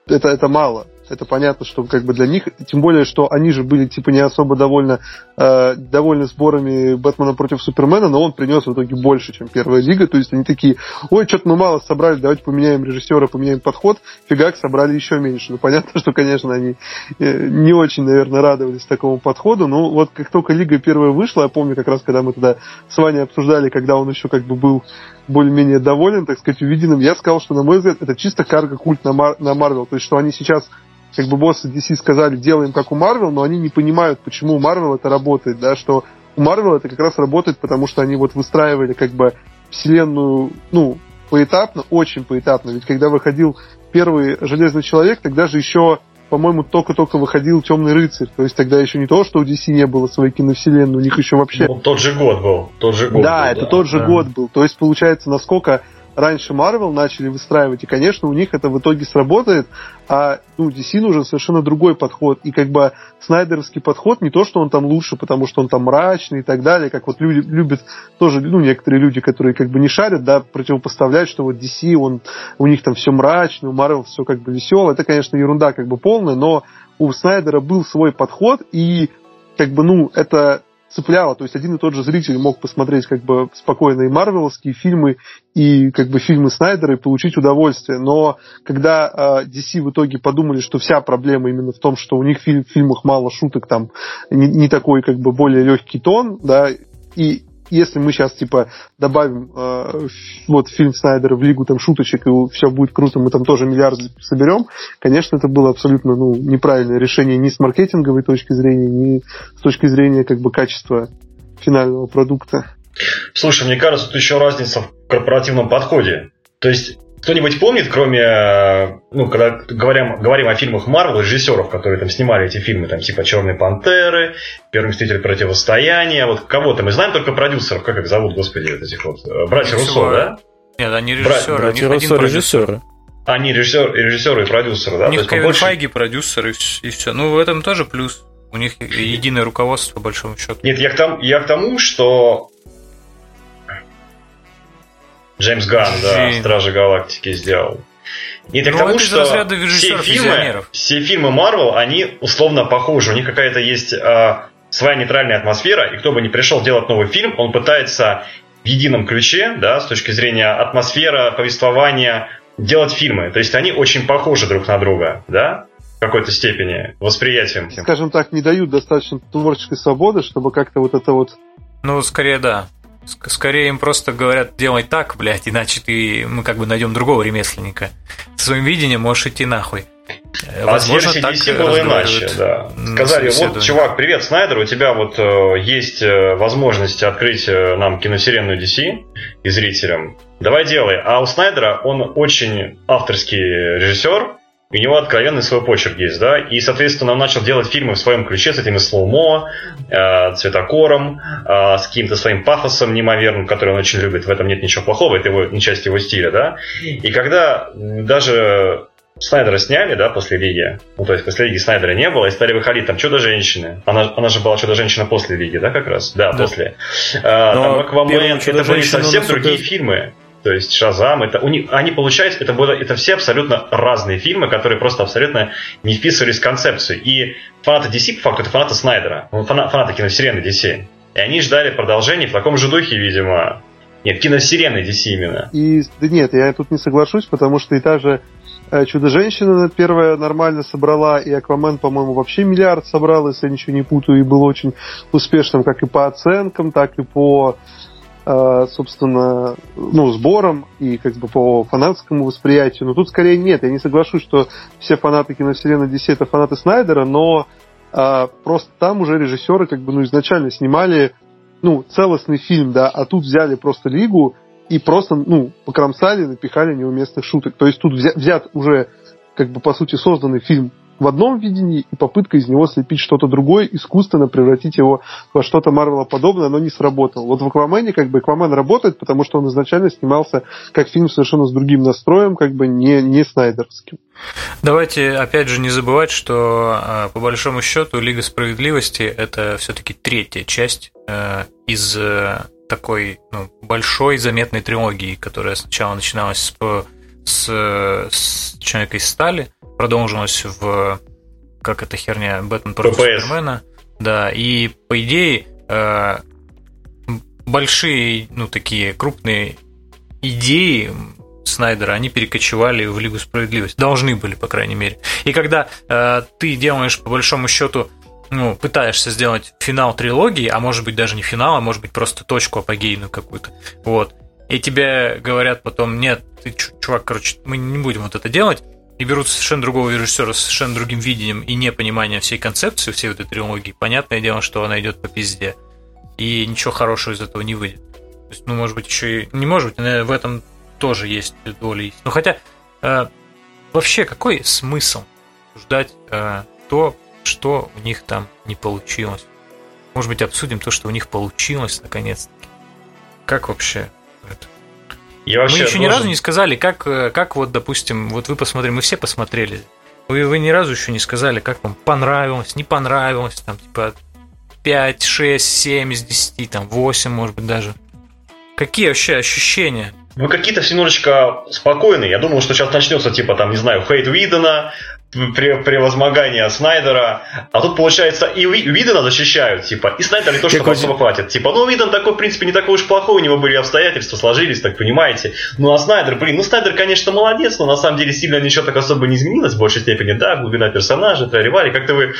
это, это мало это понятно, что как бы для них, тем более, что они же были типа не особо довольны, э, довольны сборами Бэтмена против Супермена, но он принес в итоге больше, чем Первая Лига, то есть они такие, ой, что-то мы мало собрали, давайте поменяем режиссера, поменяем подход, фигак, собрали еще меньше. Ну, понятно, что, конечно, они э, не очень, наверное, радовались такому подходу, но вот как только Лига первая вышла, я помню как раз, когда мы тогда с Ваней обсуждали, когда он еще как бы был более-менее доволен, так сказать, увиденным, я сказал, что, на мой взгляд, это чисто карго-культ на, Мар- на Марвел, то есть, что они сейчас как бы боссы DC сказали, делаем как у Marvel, но они не понимают, почему у Marvel это работает, да, что у Marvel это как раз работает, потому что они вот выстраивали как бы вселенную, ну, поэтапно, очень поэтапно. Ведь когда выходил первый Железный Человек, тогда же еще, по-моему, только-только выходил Темный Рыцарь. То есть тогда еще не то, что у DC не было своей киновселенной, у них еще вообще... Ну, тот же год был. Тот же год да, был, это да. тот же да. год был. То есть, получается, насколько раньше Marvel начали выстраивать, и, конечно, у них это в итоге сработает, а ну, DC нужен совершенно другой подход. И как бы снайдеровский подход не то, что он там лучше, потому что он там мрачный и так далее, как вот люди любят тоже, ну, некоторые люди, которые как бы не шарят, да, противопоставлять, что вот DC, он, у них там все мрачно, у Marvel все как бы весело. Это, конечно, ерунда как бы полная, но у Снайдера был свой подход, и как бы, ну, это цепляло. То есть один и тот же зритель мог посмотреть как бы спокойно и марвеловские фильмы, и как бы фильмы Снайдера и получить удовольствие. Но когда э, DC в итоге подумали, что вся проблема именно в том, что у них в фильмах мало шуток, там не, не такой как бы более легкий тон, да, и если мы сейчас типа добавим э, вот фильм Снайдера в лигу там шуточек и все будет круто, мы там тоже миллиард соберем, конечно, это было абсолютно ну, неправильное решение ни с маркетинговой точки зрения, ни с точки зрения как бы качества финального продукта. Слушай, мне кажется, тут еще разница в корпоративном подходе. То есть кто-нибудь помнит, кроме, э, ну, когда говорим, говорим о фильмах Марвел, режиссеров, которые там снимали эти фильмы, там, типа «Черные пантеры», «Первый мститель противостояния», вот кого-то. Мы знаем только продюсеров, как их зовут, господи, вот этих вот, э, братья Руссо, да? Нет, они режиссеры. Бра... Братья Руссо режиссеры. Они режиссер, режиссеры и продюсеры, да? У них Кевин больше... Файги продюсер и, и все. Ну, в этом тоже плюс. У них единое руководство, по большому счету. Нет, я к, тому, я к тому, что Джеймс Ганн, да, Стражи Галактики сделал. И это ну, тому, что все фильмы, все фильмы Марвел, они условно похожи. У них какая-то есть э, своя нейтральная атмосфера, и кто бы ни пришел делать новый фильм, он пытается в едином ключе, да, с точки зрения атмосферы, повествования, делать фильмы. То есть они очень похожи друг на друга, да, в какой-то степени, восприятием. Скажем так, не дают достаточно творческой свободы, чтобы как-то вот это вот... Ну, скорее да. Скорее им просто говорят, делай так, блядь, иначе ты, мы как бы найдем другого ремесленника. Со своим видением можешь идти нахуй. Э, возможно, а так DC было иначе, да. Сказали, вот, чувак, привет, Снайдер, у тебя вот э, есть э, возможность открыть э, нам киновселенную DC и зрителям. Давай делай. А у Снайдера он очень авторский режиссер, у него откровенный свой почерк есть, да, и, соответственно, он начал делать фильмы в своем ключе с этими слоумо, э, цветокором, э, с каким-то своим пафосом неимоверным, который он очень любит, в этом нет ничего плохого, это его, не часть его стиля, да, и когда даже Снайдера сняли, да, после Лиги. Ну, то есть после Лиги Снайдера не было, и стали выходить там Чудо-женщины. Она, она же была Чудо-женщина после Лиги, да, как раз? Да, да. после. А, там Аквамен, это были совсем другие фильмы. То есть Шазам, это у них, они получают, это, было, это все абсолютно разные фильмы, которые просто абсолютно не вписывались в концепцию. И фанаты DC, по факту, это фанаты Снайдера, ну, фанаты киновселенной DC. И они ждали продолжения в таком же духе, видимо. Нет, киновселенной DC именно. И, да нет, я тут не соглашусь, потому что и та же э, Чудо-женщина первая нормально собрала, и Аквамен, по-моему, вообще миллиард собрал, если я ничего не путаю, и был очень успешным как и по оценкам, так и по собственно, ну, сбором и как бы по фанатскому восприятию. Но тут скорее нет. Я не соглашусь, что все фанаты киновселенной DC это фанаты Снайдера, но а, просто там уже режиссеры как бы ну, изначально снимали ну, целостный фильм, да, а тут взяли просто Лигу и просто, ну, покромсали, напихали неуместных шуток. То есть тут взят, взят уже, как бы, по сути, созданный фильм в одном видении и попытка из него слепить что-то другое, искусственно превратить его во что-то Марвела подобное, но не сработало. Вот в Аквамене как бы Аквамен работает, потому что он изначально снимался как фильм совершенно с другим настроем, как бы не, не снайдерским. Давайте опять же не забывать, что а, по большому счету Лига справедливости это все-таки третья часть э, из э, такой ну, большой заметной трилогии, которая сначала начиналась с, с, с Человека из стали, продолжилась в как эта херня Бэтмен против Супермена. Да, и по идее э, большие, ну такие крупные идеи Снайдера, они перекочевали в Лигу Справедливости. Должны были, по крайней мере. И когда э, ты делаешь, по большому счету, ну, пытаешься сделать финал трилогии, а может быть даже не финал, а может быть просто точку апогейную какую-то, вот, и тебе говорят потом, нет, ты, чувак, короче, мы не будем вот это делать, и берут совершенно другого режиссера с совершенно другим видением и непониманием всей концепции, всей вот этой трилогии, понятное дело, что она идет по пизде. И ничего хорошего из этого не выйдет. То есть, ну, может быть, еще и... Не может быть, наверное, в этом тоже есть доля Ну, хотя, э, вообще, какой смысл ждать э, то, что у них там не получилось? Может быть, обсудим то, что у них получилось, наконец-таки. Как вообще я вообще мы еще должен... ни разу не сказали, как, э, как вот, допустим, вот вы посмотрели, мы все посмотрели. Вы, вы ни разу еще не сказали, как вам понравилось, не понравилось, там, типа 5, 6, 7 из 10, там, 8, может быть, даже. Какие вообще ощущения? Ну, какие-то все немножечко спокойные. Я думал, что сейчас начнется, типа, там, не знаю, хейт Видена, превозмогание Снайдера, а тут, получается, и Видена защищают, типа, и Снайдер не то, что особо хватит. Типа, ну, Виден такой, в принципе, не такой уж плохой, у него были обстоятельства, сложились, так понимаете. Ну, а Снайдер, блин, ну, Снайдер, конечно, молодец, но на самом деле сильно ничего так особо не изменилось в большей степени, да, глубина персонажа, Траривари, как-то вы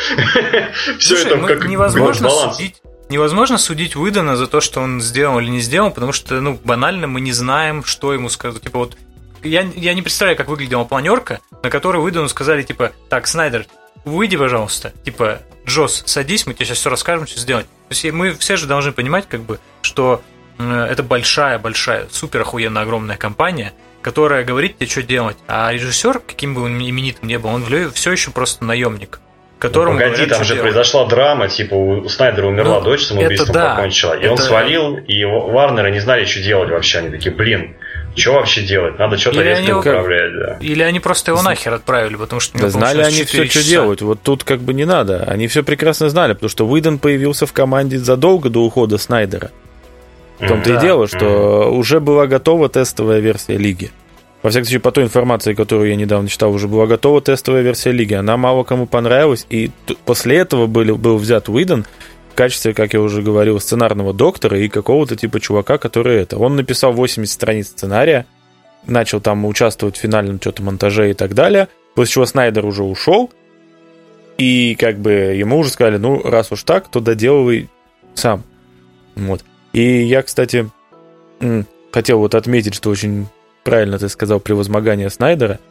все это ну, как невозможно судить невозможно судить Уидона за то, что он сделал или не сделал, потому что, ну, банально мы не знаем, что ему сказать. Типа вот я, я не представляю, как выглядела планерка, на которой Уидону сказали, типа, так, Снайдер, выйди, пожалуйста. Типа, Джос, садись, мы тебе сейчас все расскажем, что сделать. То есть мы все же должны понимать, как бы, что это большая-большая, супер охуенно огромная компания, которая говорит тебе, что делать. А режиссер, каким бы он именитым не был, он все еще просто наемник. Которому ну, погоди, говорят, там же делать. произошла драма, типа у Снайдера умерла ну, дочь, самоубийством да, покончила. И это... он свалил, и Варнеры не знали, что делать вообще. Они такие, блин, что вообще делать? Надо что-то резко они, управлять, да. Или они просто его нахер отправили, потому что... Да знали они все, часа. что делать. Вот тут как бы не надо. Они все прекрасно знали, потому что Уидон появился в команде задолго до ухода Снайдера. В том-то mm-hmm. и дело, что mm-hmm. уже была готова тестовая версия лиги. Во всяком случае, по той информации, которую я недавно читал, уже была готова тестовая версия лиги. Она мало кому понравилась, и после этого был, был взят Уидон в качестве, как я уже говорил, сценарного доктора и какого-то типа чувака, который это. Он написал 80 страниц сценария, начал там участвовать в финальном что-то монтаже и так далее, после чего Снайдер уже ушел, и как бы ему уже сказали, ну, раз уж так, то доделывай сам. Вот. И я, кстати, хотел вот отметить, что очень правильно ты сказал, превозмогание Снайдера –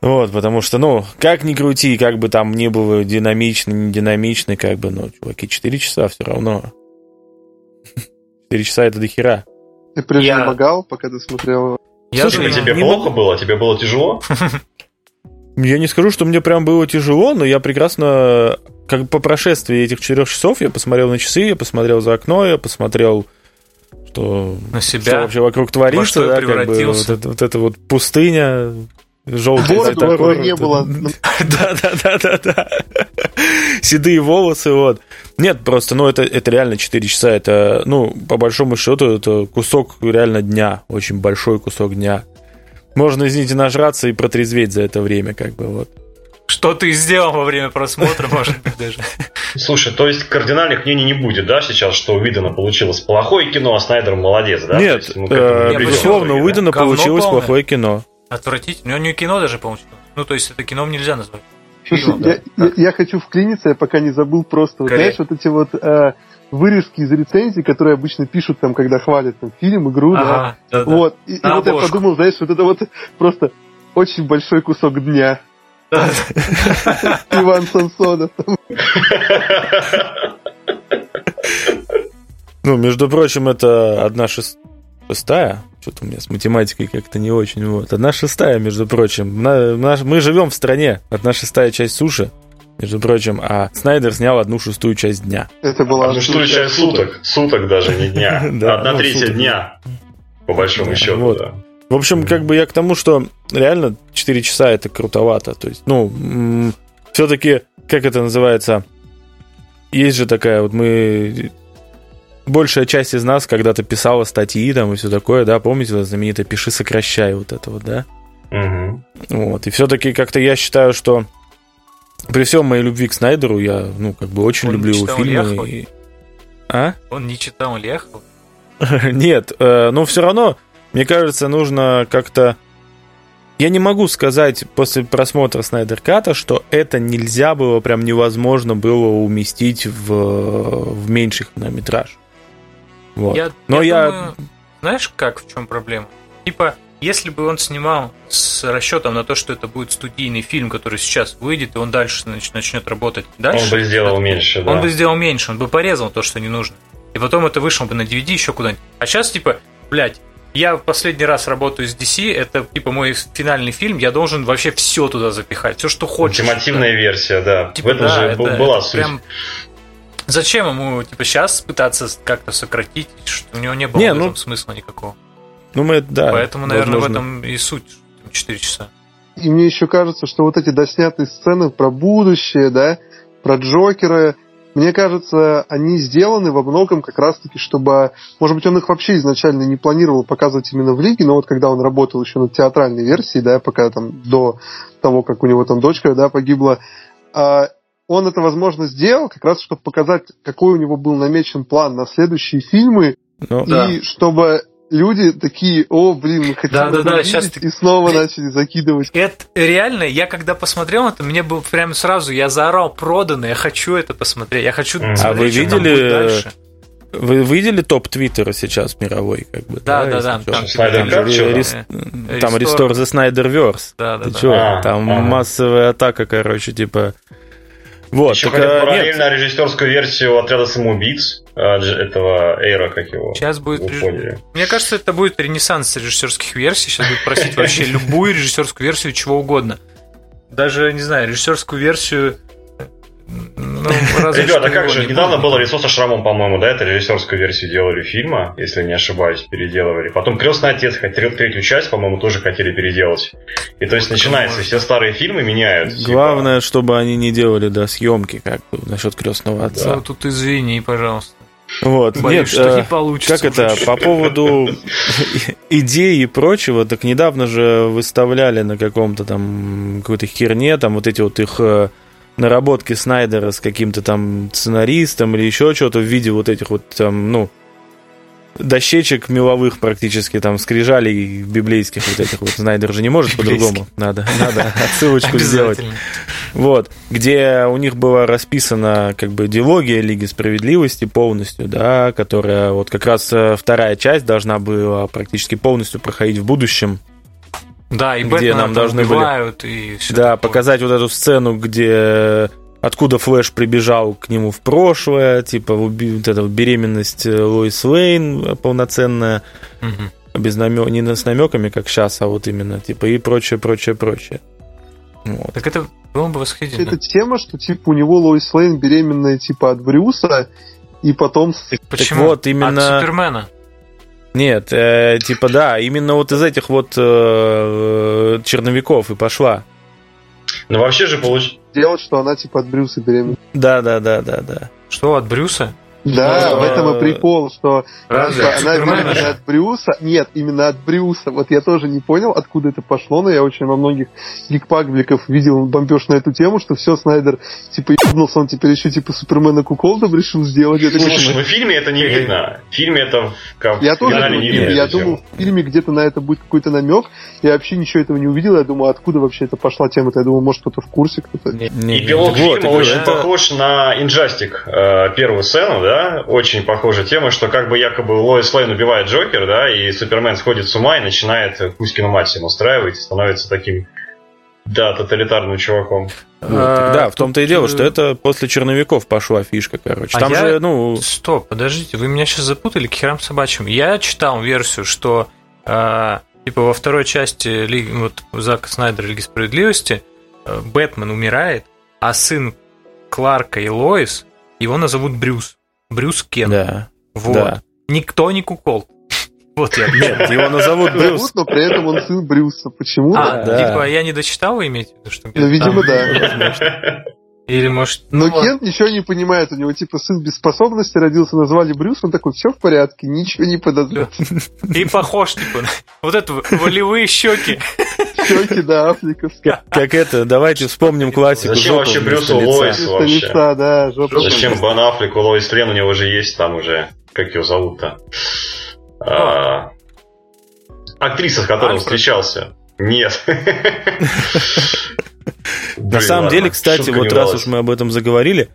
вот, потому что, ну, как ни крути, как бы там ни было динамично, не динамично, как бы, ну, чуваки, 4 часа все равно. 4 часа это дохера. Ты превозмогал, я... пока ты смотрел? Я Слушай, же тебе не плохо было? Тебе было тяжело? Я не скажу, что мне прям было тяжело, но я прекрасно, как по прошествии этих четырех часов, я посмотрел на часы, я посмотрел за окно, я посмотрел, что, на себя, что вообще вокруг творится, да, как бы, вот, это, вот эта вот пустыня, желтый Бороду не было. Да, да, да, да, да. Седые волосы, вот. Нет, просто, ну, это, это реально 4 часа. Это, ну, по большому счету, это кусок реально дня. Очень большой кусок дня. Можно, извините, нажраться и протрезветь за это время, как бы, вот. Что ты сделал во время просмотра, может быть, даже. Слушай, то есть кардинальных мнений не будет, да, сейчас, что у Уидона получилось плохое кино, а Снайдер молодец, да? Нет, ну, э, безусловно, у Уидона получилось плохое кино. Отвратительно. У него не кино даже получилось. Ну, то есть это кином нельзя назвать. Фильмом, я, да. я, я хочу вклиниться, я пока не забыл просто. Вот, знаешь, вот эти вот э, вырезки из рецензий, которые обычно пишут там, когда хвалят там, фильм, игру, ага, да, да, Вот. И, и вот я подумал, знаешь, вот это вот просто очень большой кусок дня. Иван Самсонов. Ну, между прочим, это одна шестая что-то у меня с математикой как-то не очень. Вот. Одна шестая, между прочим. На, на, мы живем в стране. Одна шестая часть суши, между прочим, а Снайдер снял одну шестую часть дня. Это была одну шестую часть суток. Суток даже, не дня. Одна ну, третья дня. По большому счету. В общем, как бы я к тому, что реально 4 часа это крутовато. То есть, ну, все-таки, как это называется, есть же такая, вот мы большая часть из нас когда-то писала статьи там и все такое, да, помните, вот знаменитое «пиши, сокращай» вот это вот, да? Угу. Вот, и все-таки как-то я считаю, что при всем моей любви к Снайдеру, я, ну, как бы очень Он люблю его фильмы. И... А? Он не читал Лехова? Нет, э, но все равно, мне кажется, нужно как-то... Я не могу сказать после просмотра Снайдер Ката, что это нельзя было, прям невозможно было уместить в, в меньший хронометраж. Вот. Я, Но я, я думаю, знаешь, как в чем проблема? Типа, если бы он снимал с расчетом на то, что это будет студийный фильм, который сейчас выйдет, и он дальше начнет работать дальше. Он бы сделал это, меньше, да. Он бы сделал меньше, он бы порезал то, что не нужно. И потом это вышло бы на DVD еще куда-нибудь. А сейчас, типа, блядь, я последний раз работаю с DC, это типа мой финальный фильм, я должен вообще все туда запихать, все, что хочешь. Ультимативная версия, да. Типа, в этом да, же это, была это суть. Прям Зачем ему, типа, сейчас пытаться как-то сократить, что у него не было не, в этом ну, смысла никакого? Ну, мы, да. Поэтому, наверное, возможно. в этом и суть 4 часа. И мне еще кажется, что вот эти доснятые сцены про будущее, да, про Джокера, мне кажется, они сделаны во многом как раз-таки, чтобы... Может быть, он их вообще изначально не планировал показывать именно в лиге, но вот когда он работал еще над театральной версией, да, пока там до того, как у него там дочка, да, погибла, а, он это, возможно, сделал как раз, чтобы показать, какой у него был намечен план на следующие фильмы, ну, и да. чтобы люди такие, о, блин, мы хотим да, да, да, сейчас и снова начали закидывать. Это реально, я когда посмотрел это, мне было прямо сразу, я заорал, продано, я хочу это посмотреть, я хочу mm. А вы видели... Вы видели топ Твиттера сейчас мировой, как бы? Да, да, да. Там, там, там, рес, там Restore the Snyderverse. Да, да, Ты да. Чё? А, там ага. массовая атака, короче, типа вот, Еще хотят параллельно нет. режиссерскую версию отряда самоубийц а, этого Эйра, как его. Сейчас будет. Реж... Мне кажется, это будет ренессанс режиссерских версий. Сейчас будет просить вообще любую режиссерскую версию чего угодно. Даже, не знаю, режиссерскую версию ну, Ребята, а как же, недавно было лицо со шрамом, по-моему, да, это режиссерскую версию делали фильма, если не ошибаюсь, переделывали. Потом Крестный отец, хотел третью часть, по-моему, тоже хотели переделать. И то есть начинается, все старые фильмы меняют. Типа. Главное, типа... чтобы они не делали, да, съемки, как бы, насчет крестного отца. Да. Тут извини, пожалуйста. Вот, Боюсь, нет, что э, не получится. Как уже. это, по поводу идей и прочего, так недавно же выставляли на каком-то там какой-то херне, там вот эти вот их э, наработки Снайдера с каким-то там сценаристом или еще что-то в виде вот этих вот там, ну, дощечек меловых практически, там, скрижалей библейских вот этих вот. Снайдер же не может по-другому. Надо, надо отсылочку сделать. Вот. Где у них была расписана как бы диалогия Лиги Справедливости полностью, да, которая вот как раз э, вторая часть должна была практически полностью проходить в будущем. Да, и где нам должны были и все да, такое. показать вот эту сцену, где откуда Флэш прибежал к нему в прошлое, типа вот эта вот беременность э, Лоис Лейн полноценная, угу. без намек, не с намеками, как сейчас, а вот именно, типа, и прочее, прочее, прочее. Вот. Так это было бы восхитительно. Это тема, что, типа, у него Лоис Лейн беременная, типа, от Брюса, и потом... Так почему? Так вот, именно... От Супермена. Нет, э, типа да, именно вот из этих вот э, черновиков и пошла. Ну вообще же получилось. Делать, что она типа от Брюса беременна. Да, да, да, да, да. Что, от Брюса? Да, в этом и прикол, что Разве? она беременна от Брюса. Нет, именно от Брюса. Вот я тоже не понял, откуда это пошло, но я очень во многих гикпабликов видел бомбеж на эту тему, что все, Снайдер, типа, ебнулся, он теперь еще, типа, Супермена Куколдом решил сделать. Я Слушай, ну в фильме это не видно. В фильме это в Я тоже не видно. Я думал, в фильме где-то на это будет какой-то намек. Я вообще ничего этого не увидел. Я думаю, откуда вообще это пошла тема-то? Я думаю, может, кто-то в курсе, кто-то. И пилот фильма очень похож на Инжастик, э, первую сцену, да? Да, очень похожая тема, что как бы якобы Лоис Лейн убивает Джокер, да, и Супермен сходит с ума и начинает Кузькину мать всем устраивать, становится таким, да, тоталитарным чуваком. Вот, а, да, в том-то и дело, что это после черновиков пошла фишка, короче. А Там я... же, ну... Стоп, подождите, вы меня сейчас запутали к херам собачьим. Я читал версию, что э, типа во второй части Лиги, вот Зака Снайдера Лиги Справедливости э, Бэтмен умирает, а сын Кларка и Лоис его назовут Брюс. Брюс Кен. Да. Вот. Да. Никто не кукол. Вот я. Нет, его назовут Брюс. Но при этом он сын Брюса. Почему? А, да. типа я не дочитал, вы имеете в виду, что Ну, видимо, да. Или может... Но ну, Кент ничего не понимает, у него типа сын без способности родился, назвали Брюс, он такой, все в порядке, ничего не подозревает. И похож, типа, вот это волевые щеки. Щеки, да, африковские. Как это, давайте вспомним классику. Зачем вообще Брюсу Лоис вообще? Да. Зачем Бен Аффлек, Лоис Лен, у него же есть там уже, как его зовут-то? А, актриса, с которой он встречался. Нет. На самом деле, кстати, вот раз уж мы об этом заговорили,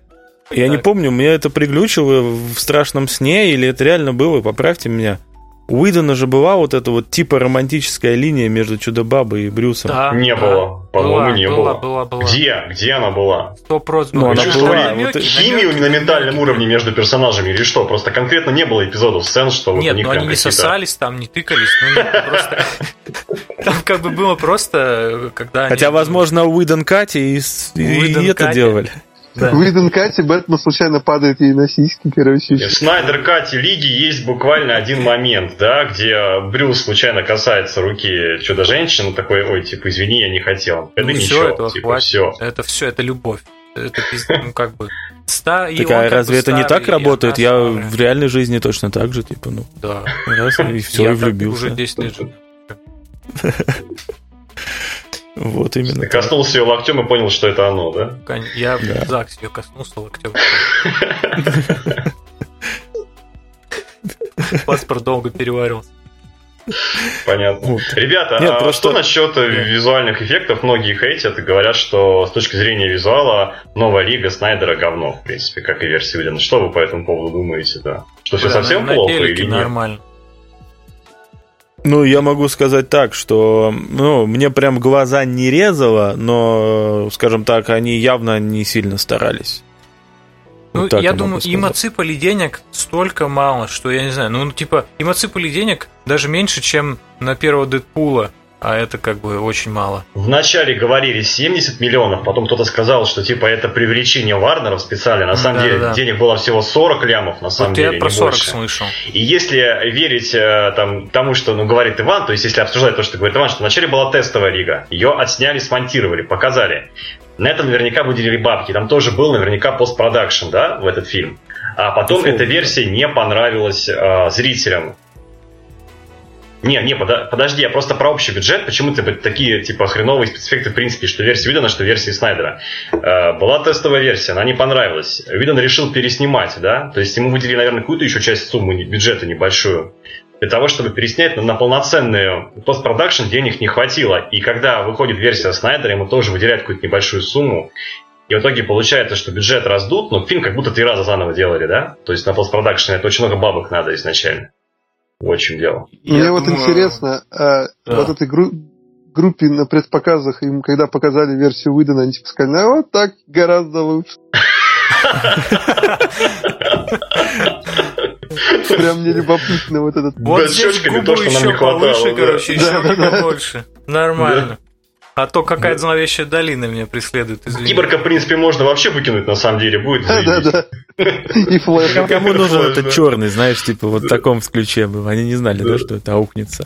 я не помню, меня это приглючило в страшном сне, или это реально было, поправьте меня. У Уидона же была вот эта вот типа романтическая линия между Чудо-бабой и Брюсом. Да, не да. было. По-моему, не была, было. Была, была. Где? Где она была? Сто процентов. Ну, она была. Вот... Химию на ментальном уровне между персонажами или что? Просто конкретно не было эпизодов сцен, что вот Нет, ну они не сосались там, не тыкались. Ну, просто... Там как бы было просто, когда... Хотя, возможно, Уидон Кати и это делали. Да. В Иден Кате Бэтмен случайно падает ей на сиськи, короче. В Снайдер Кате Лиги есть буквально один момент, да, где Брюс случайно касается руки чудо-женщины, такой, ой, типа, извини, я не хотел. Это ну, ничего, все, этого типа, хватит. все. Это все, это любовь. это пиздец, ну как бы. Ста, и так, а разве это не так работает? Я в реальной жизни точно так же, типа, ну. Да. Раз, и все, и влюбился. уже 10 лет Вот именно. Ты коснулся ее локтем и понял, что это оно, да? Я да. в ЗАГСе ее коснулся локтем. Паспорт долго переваривался. Понятно. Вот. Ребята, Нет, а просто... что насчет визуальных эффектов? Многие хейтят и говорят, что с точки зрения визуала новая лига Снайдера говно, в принципе, как и версия Уидона. Что вы по этому поводу думаете, да? Что все совсем на, плохо на или нет? нормально. Ну, я могу сказать так, что ну, мне прям глаза не резало, но, скажем так, они явно не сильно старались. Ну, вот я думаю, им отсыпали денег столько мало, что я не знаю. Ну, типа, им отсыпали денег даже меньше, чем на первого Дэдпула а это как бы очень мало. Вначале говорили 70 миллионов, потом кто-то сказал, что типа это привлечение Варнеров специально. На самом да, деле да. денег было всего 40 лямов, на самом вот деле. Я про 40 больше. слышал. И если верить э, там, тому, что ну, говорит Иван, то есть если обсуждать то, что говорит Иван, что вначале была тестовая лига, ее отсняли, смонтировали, показали. На это наверняка выделили бабки. Там тоже был наверняка постпродакшн, да, в этот фильм. А потом эта версия не понравилась э, зрителям. Не, не, подожди, я просто про общий бюджет. Почему-то такие, типа, хреновые спецэффекты, в принципе, что версия Видона, что версия Снайдера. Э, была тестовая версия, она не понравилась. Видон решил переснимать, да? То есть ему выделили, наверное, какую-то еще часть суммы бюджета небольшую. Для того, чтобы переснять на полноценную постпродакшн денег не хватило. И когда выходит версия Снайдера, ему тоже выделяют какую-то небольшую сумму. И в итоге получается, что бюджет раздут, но фильм как будто три раза заново делали, да? То есть на постпродакшене это очень много бабок надо изначально. Вот в чем дело. Мне Я вот думаю... интересно, а, да. вот этой гру- группе на предпоказах, им когда показали версию Уидона, они типа сказали, а вот так гораздо лучше. Прям мне любопытно вот этот... Вот здесь губы еще повыше, короче, еще побольше. Нормально. А то какая-то зловещая долина меня преследует, извини. Киборга, в принципе, можно вообще выкинуть, на самом деле, будет Да, да. И флэш. Кому нужен этот черный, знаешь, типа вот в таком ключе. Они не знали, да, что это аукнется.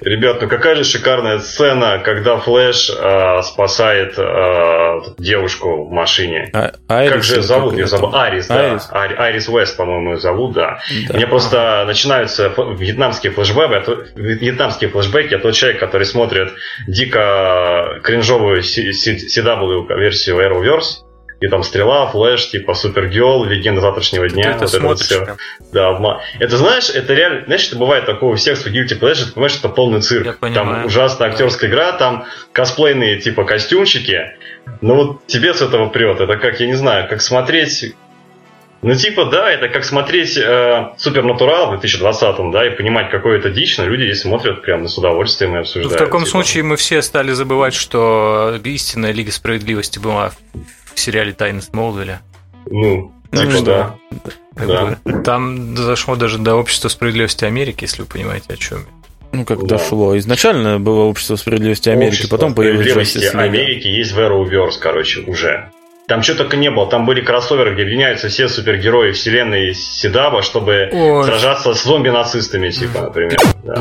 Ребят, ну какая же шикарная сцена, когда Флэш э, спасает э, девушку в машине. А, Айрис как же зовут ее? Забыл. Арис, Айрис. да. Арис Уэст, по-моему, ее зовут, да. да. Мне просто начинаются вьетнамские флешбеки, вьетнамские флешбеки. Я тот человек, который смотрит дико кринжовую CW версию Arrowverse и там Стрела, Флэш, типа Супергерл, Легенда завтрашнего дня. Ты вот это вот все. Да, обма... Это знаешь, это реально, знаешь, это бывает такого у всех с Guilty Pleasure, ты понимаешь, это полный цирк. Там ужасная актерская игра, там косплейные типа костюмчики. Но вот тебе с этого прет. Это как, я не знаю, как смотреть ну, типа, да, это как смотреть э, Супернатурал в 2020-м, да, и понимать, какое это дичь, но люди здесь смотрят прямо с удовольствием и обсуждают. В таком типа. случае мы все стали забывать, что истинная Лига Справедливости была в сериале «Тайны Смолвиля». Ну, так ну, что да. да. Бы, там зашло даже до Общества Справедливости Америки, если вы понимаете, о чем я. Ну, как да. дошло. Изначально было Общество Справедливости Америки, Общество потом появилось Справедливости Америки есть в Arrowverse, короче, уже. Там что только не было. Там были кроссоверы, где объединяются все супергерои вселенной Седаба, чтобы Ой. сражаться с зомби-нацистами, типа, например. Да.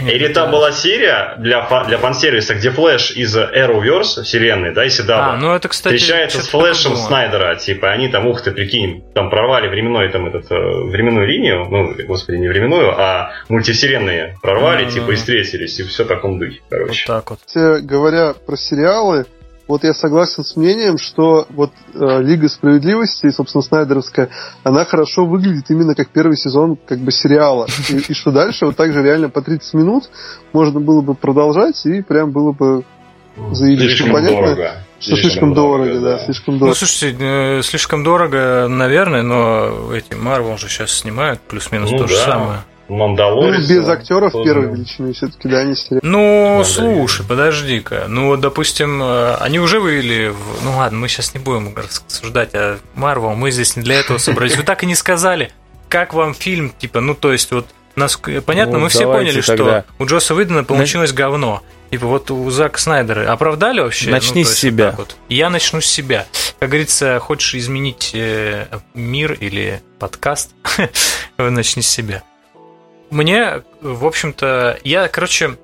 Или там была серия для, для фан-сервиса, где Флэш из Arrowverse вселенной, да, и Седаба а, ну это, кстати, встречается с Флэшем Снайдера, типа, они там, ух ты, прикинь, там прорвали временной, там, этот, э, временную линию, ну, господи, не временную, а мультивселенные прорвали, а, типа, и встретились, и все в таком духе, короче. Вот так вот. Говоря про сериалы, вот я согласен с мнением, что вот э, Лига справедливости, собственно, Снайдеровская, она хорошо выглядит именно как первый сезон как бы сериала. И, и что дальше, вот так же реально по 30 минут можно было бы продолжать, и прям было бы заебись. Слишком понятно, дорого. Что слишком, слишком дорого, дорого да, да, слишком дорого. Ну, слушайте, э, слишком дорого, наверное, но эти Марвел же сейчас снимают плюс-минус ну, то да. же самое. Мандалорец. Ну, без актеров тоже... первой величины все-таки, да, они сериал. Ну, слушай, подожди-ка. Ну, допустим, э, они уже вывели... В... Ну ладно, мы сейчас не будем рассуждать о Марвел, мы здесь не для этого собрались. Вы так и не сказали, как вам фильм, типа, ну, то есть, вот, нас, понятно, ну, мы все поняли, тогда. что у Джоса Уидона получилось На... говно. Типа вот у Зака Снайдера оправдали вообще? Начни ну, с себя. Вот. Я начну с себя. Как говорится, хочешь изменить э, мир или подкаст, начни с себя. Мне, в общем-то, я, короче,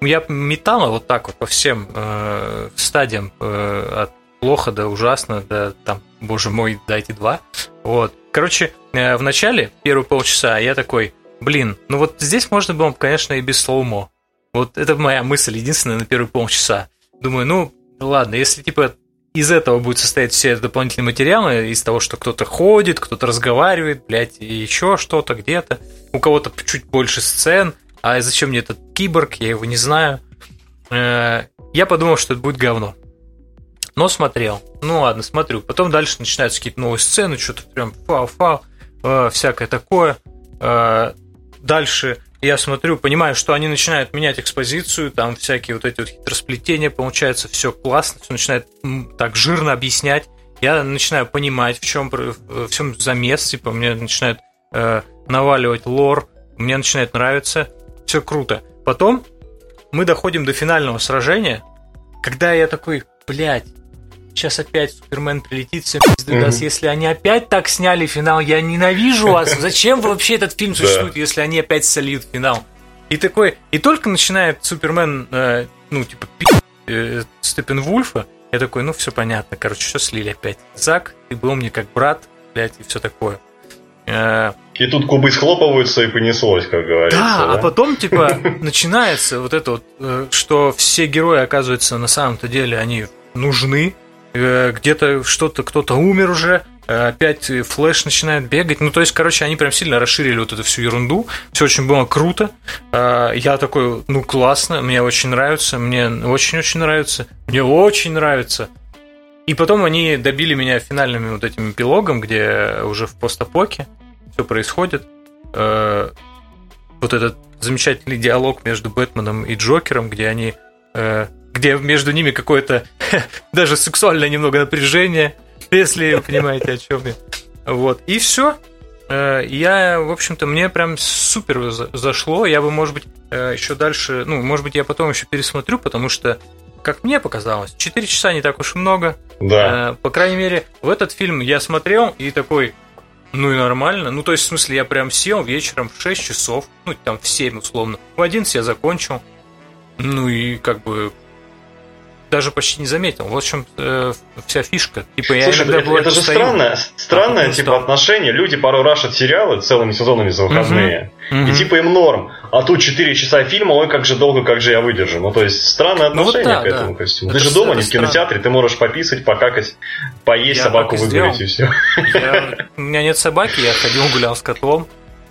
я метала вот так вот по всем э, стадиям э, от плохо, да ужасно, да там, боже мой, дайте два. Вот. Короче, э, в начале, первые полчаса, я такой, блин, ну вот здесь можно было, конечно, и без слоумо. Вот это моя мысль единственная на первые полчаса. Думаю, ну, ладно, если типа из этого будет состоять все дополнительные материалы, из того, что кто-то ходит, кто-то разговаривает, блядь, и еще что-то где-то. У кого-то чуть больше сцен. А зачем мне этот киборг, я его не знаю. Э, я подумал, что это будет говно. Но смотрел. Ну ладно, смотрю. Потом дальше начинаются какие-то новые сцены, что-то прям фау-фау, э, всякое такое. Э, дальше я смотрю, понимаю, что они начинают менять экспозицию, там всякие вот эти вот хитросплетения, получается, все классно, все начинает так жирно объяснять. Я начинаю понимать, в чем, в чем замес, типа, мне начинает э, наваливать лор, мне начинает нравиться, все круто. Потом мы доходим до финального сражения, когда я такой, блядь, сейчас опять Супермен прилетит, все пизды даст. Если они опять так сняли финал, я ненавижу вас. Зачем вообще этот фильм существует, если они опять сольют финал? И такой, и только начинает Супермен, э, ну, типа, пи*** э, Вульфа, я такой, ну, все понятно, короче, все слили опять. Зак, ты был мне как брат, блядь, и все такое. Э, и тут кубы схлопываются и понеслось, как говорится. Да, да? а потом, типа, начинается вот это вот, что все герои, оказывается, на самом-то деле, они нужны, где-то что-то, кто-то умер уже, э, опять флэш начинает бегать. Ну, то есть, короче, они прям сильно расширили вот эту всю ерунду. Все очень было круто. Э, я такой, ну, классно, мне очень нравится, мне очень-очень нравится, мне очень нравится. И потом они добили меня финальным вот этим эпилогом, где уже в постапоке все происходит. Вот этот замечательный диалог между Бэтменом и Джокером, где они где между ними какое-то даже сексуальное немного напряжение, если вы понимаете, о чем я. Вот. И все. Э, я, в общем-то, мне прям супер зашло. Я бы, может быть, э, еще дальше, ну, может быть, я потом еще пересмотрю, потому что, как мне показалось, 4 часа не так уж и много. Да. Э, по крайней мере, в этот фильм я смотрел и такой, ну и нормально. Ну, то есть, в смысле, я прям сел вечером в 6 часов, ну, там, в 7 условно. В 11 я закончил. Ну и как бы даже почти не заметил. В общем, э, вся фишка. Типа, я Слушай, иногда это, это же странное, странное а типа отношение. Люди порой рашат сериалы целыми сезонами за выходные. Угу, и типа им норм. А тут 4 часа фильма, ой, как же долго, как же я выдержу. Ну, то есть, странное отношение ну, вот да, к этому да. ко всему. Это, ты же дома, не в кинотеатре, ты можешь пописать, покакать, поесть, я собаку выгулять и все. Я, у меня нет собаки, я ходил, гулял с котом.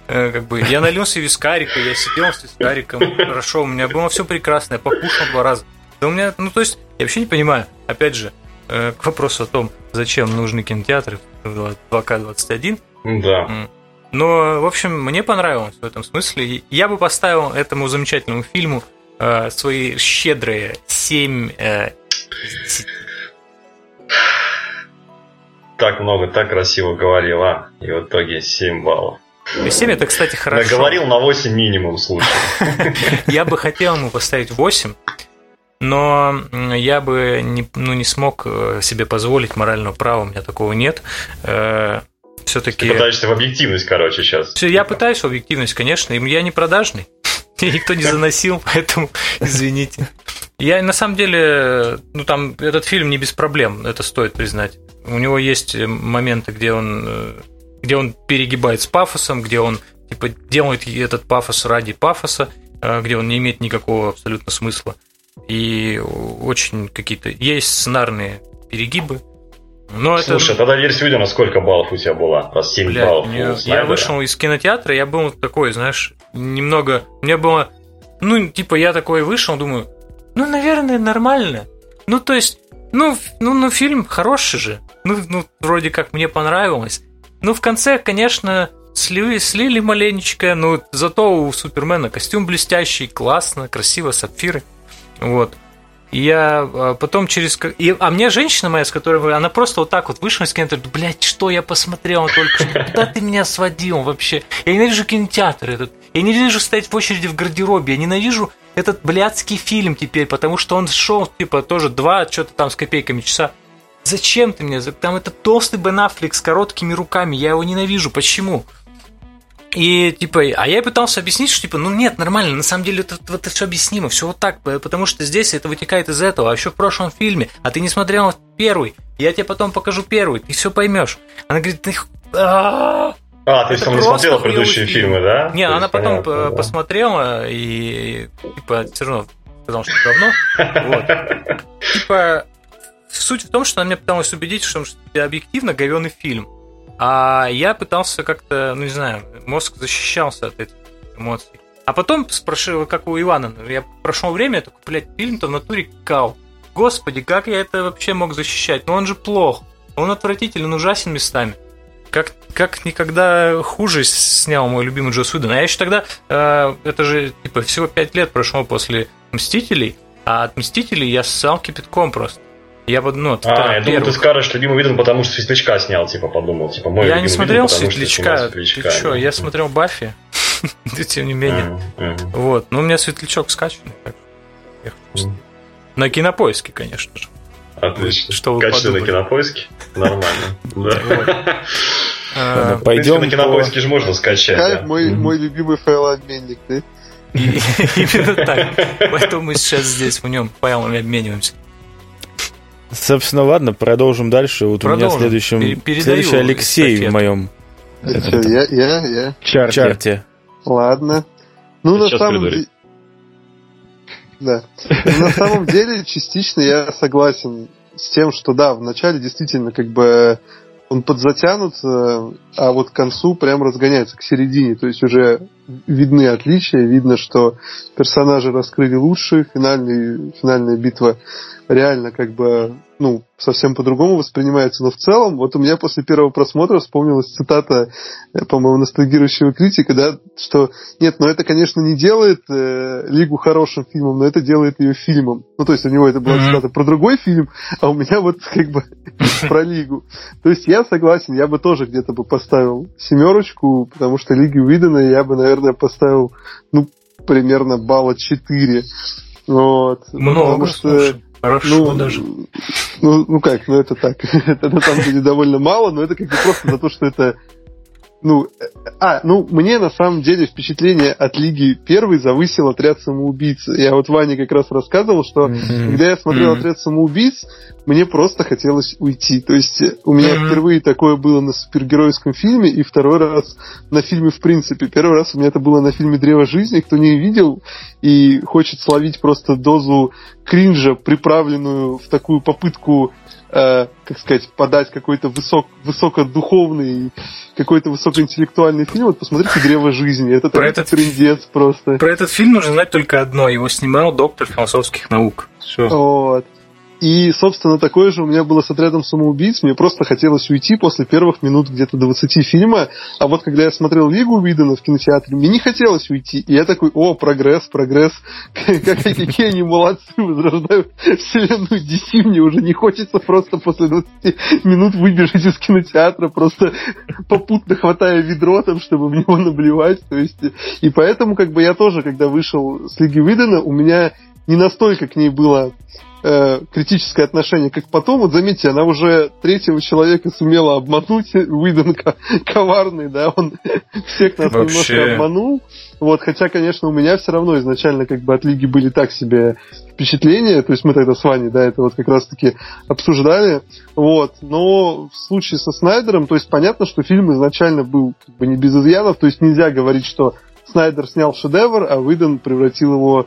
Э, как бы, я налился вискарика, я сидел с вискариком, хорошо, у меня было все прекрасно, я покушал два раза. Да у меня, ну то есть, я вообще не понимаю, опять же, э, к вопросу о том, зачем нужны кинотеатры в 2К21. Да. Но, в общем, мне понравилось в этом смысле. Я бы поставил этому замечательному фильму э, свои щедрые 7 э, Так много, так красиво говорил, а? И в итоге 7 баллов. 7 это, кстати, хорошо. Наговорил на 8 минимум, слушай. Я бы хотел ему поставить 8, но я бы не, ну, не смог э, себе позволить морального права, у меня такого нет. Э, Все-таки... Ты пытаешься в объективность, короче, сейчас. Все, я пытаюсь в объективность, конечно, и я не продажный. Меня никто не заносил, поэтому извините. Я на самом деле, ну там этот фильм не без проблем, это стоит признать. У него есть моменты, где он, э, где он перегибает с пафосом, где он типа делает этот пафос ради пафоса, где он не имеет никакого абсолютно смысла и очень какие-то есть сценарные перегибы. Но Слушай, это... тогда версия видео, на сколько баллов у тебя была? Раз 7 Бля, баллов. Мне, я вышел из кинотеатра, я был такой, знаешь, немного... Мне было... Ну, типа, я такой вышел, думаю, ну, наверное, нормально. Ну, то есть, ну, ну, ну фильм хороший же. Ну, ну, вроде как мне понравилось. Ну, в конце, конечно, слили, слили маленечко, но зато у Супермена костюм блестящий, классно, красиво, сапфиры. Вот. Я а, потом через... И, а мне женщина моя, с которой... Она просто вот так вот вышла из кинотеатра, блядь, что я посмотрел только что? Куда ты меня сводил вообще? Я ненавижу кинотеатр этот. Я ненавижу стоять в очереди в гардеробе. Я ненавижу этот блядский фильм теперь, потому что он шел, типа, тоже два, что-то там с копейками часа. Зачем ты мне? Там это толстый Бен Аффлек с короткими руками. Я его ненавижу. Почему? И типа, а я пытался объяснить, что типа, ну нет, нормально, на самом деле это, это все объяснимо, все вот так, потому что здесь это вытекает из этого, а еще в прошлом фильме, а ты не смотрел первый, я тебе потом покажу первый, ты все поймешь. Она говорит, ты а, а, ты сам не смотрела предыдущие фильм. фильмы, да? Не, она потом понятно, посмотрела и типа все равно сказала, что говно. Вот. Типа, суть в том, что она меня пыталась убедить, что это объективно говенный фильм. А я пытался как-то, ну не знаю, мозг защищался от этих эмоций. А потом спрашивал, как у Ивана, я прошло время, я такой, блядь, фильм-то в натуре кал. Господи, как я это вообще мог защищать? Ну он же плох. Он отвратителен, ужасен местами. Как, как никогда хуже снял мой любимый Джо Уидон. А я еще тогда, э, это же типа всего пять лет прошло после Мстителей, а от Мстителей я ссал кипятком просто. Я бы, ну, а, я думал, ты скажешь любимый Виден, потому что Светлячка снял, типа, подумал. Типа, мой я не смотрел Виден, Светлячка. Светлячка. Ты что, я смотрел Баффи. Тем не менее. Вот. Но у меня Светлячок скачанный. На кинопоиске, конечно же. Отлично. Что вы Качественно на кинопоиске? Нормально. Да. А, Пойдем. На кинопоиске же можно скачать. Мой любимый файлообменник, да? Именно так. Поэтому мы сейчас здесь в нем файлами обмениваемся. Собственно, ладно, продолжим дальше. Вот продолжим. у меня следующим, следующий Алексей эстафету. в моем это, я, я, я. Чарте. чарте. Ладно. Ну, на самом деле... Да. Ну, на самом деле, частично я согласен с тем, что да, вначале действительно как бы он подзатянут, а вот к концу прям разгоняется к середине. То есть уже видны отличия, видно, что персонажи раскрыли лучше, финальный, финальная битва реально как бы ну, совсем по-другому воспринимается. Но в целом, вот у меня после первого просмотра вспомнилась цитата, э, по-моему, ностальгирующего критика, да, что нет, ну это, конечно, не делает э, Лигу хорошим фильмом, но это делает ее фильмом. Ну, то есть у него это была цитата про другой фильм, а у меня вот как бы про Лигу. То есть я согласен, я бы тоже где-то бы поставил семерочку, потому что Лиги Уидона я бы, наверное, поставил, ну, примерно балла 4. Вот. Много, потому что... Слушай. Хорошо ну, даже. Ну, ну как, ну это так. это на самом деле довольно мало, но это как бы просто за то, что это ну, а, ну, мне на самом деле впечатление от Лиги Первой завысил отряд самоубийц. Я вот Ване как раз рассказывал, что mm-hmm. когда я смотрел mm-hmm. отряд самоубийц, мне просто хотелось уйти. То есть у меня mm-hmm. впервые такое было на супергеройском фильме, и второй раз на фильме в принципе. Первый раз у меня это было на фильме Древо жизни, кто не видел и хочет словить просто дозу кринжа, приправленную в такую попытку э, как сказать, подать какой-то высок, высокодуховный, какой-то высокоинтеллектуальный фильм, вот посмотрите «Древо жизни». Это про этот трендец просто. Про этот фильм нужно знать только одно. Его снимал доктор философских наук. Все. Вот. И, собственно, такое же у меня было с отрядом самоубийц. Мне просто хотелось уйти после первых минут где-то 20 фильма. А вот когда я смотрел Лигу Видена в кинотеатре, мне не хотелось уйти. И я такой, о, прогресс, прогресс. Какие они молодцы, возрождают вселенную DC. Мне уже не хочется просто после 20 минут выбежать из кинотеатра, просто попутно хватая ведро там, чтобы в него наблевать. То есть, и поэтому, как бы я тоже, когда вышел с Лиги Видена, у меня не настолько к ней было э, критическое отношение, как потом, вот заметьте, она уже третьего человека сумела обмануть, Уидон коварный, да, он всех нас Вообще... немножко обманул, вот, хотя, конечно, у меня все равно изначально как бы от Лиги были так себе впечатления, то есть мы тогда с Ваней, да, это вот как раз-таки обсуждали, вот, но в случае со Снайдером, то есть понятно, что фильм изначально был как бы не без изъянов, то есть нельзя говорить, что Снайдер снял шедевр, а Уидон превратил его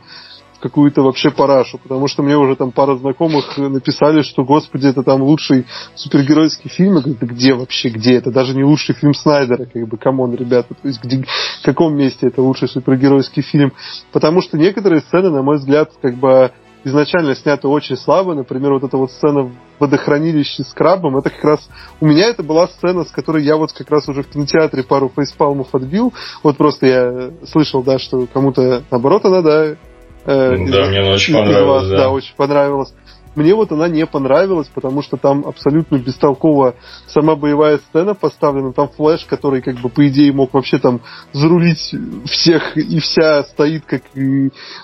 какую-то вообще парашу, потому что мне уже там пара знакомых написали, что, господи, это там лучший супергеройский фильм. Я говорю, где вообще, где? Это даже не лучший фильм Снайдера, как бы, come on, ребята. То есть, где, в каком месте это лучший супергеройский фильм? Потому что некоторые сцены, на мой взгляд, как бы изначально сняты очень слабо. Например, вот эта вот сцена в водохранилище с крабом, это как раз... У меня это была сцена, с которой я вот как раз уже в кинотеатре пару фейспалмов отбил. Вот просто я слышал, да, что кому-то наоборот она, да, Э, да, из, мне очень понравилось. Вас, да. да, очень понравилось. мне вот она не понравилась, потому что там абсолютно бестолково сама боевая сцена поставлена, там флэш, который как бы по идее мог вообще там зарулить всех и вся стоит как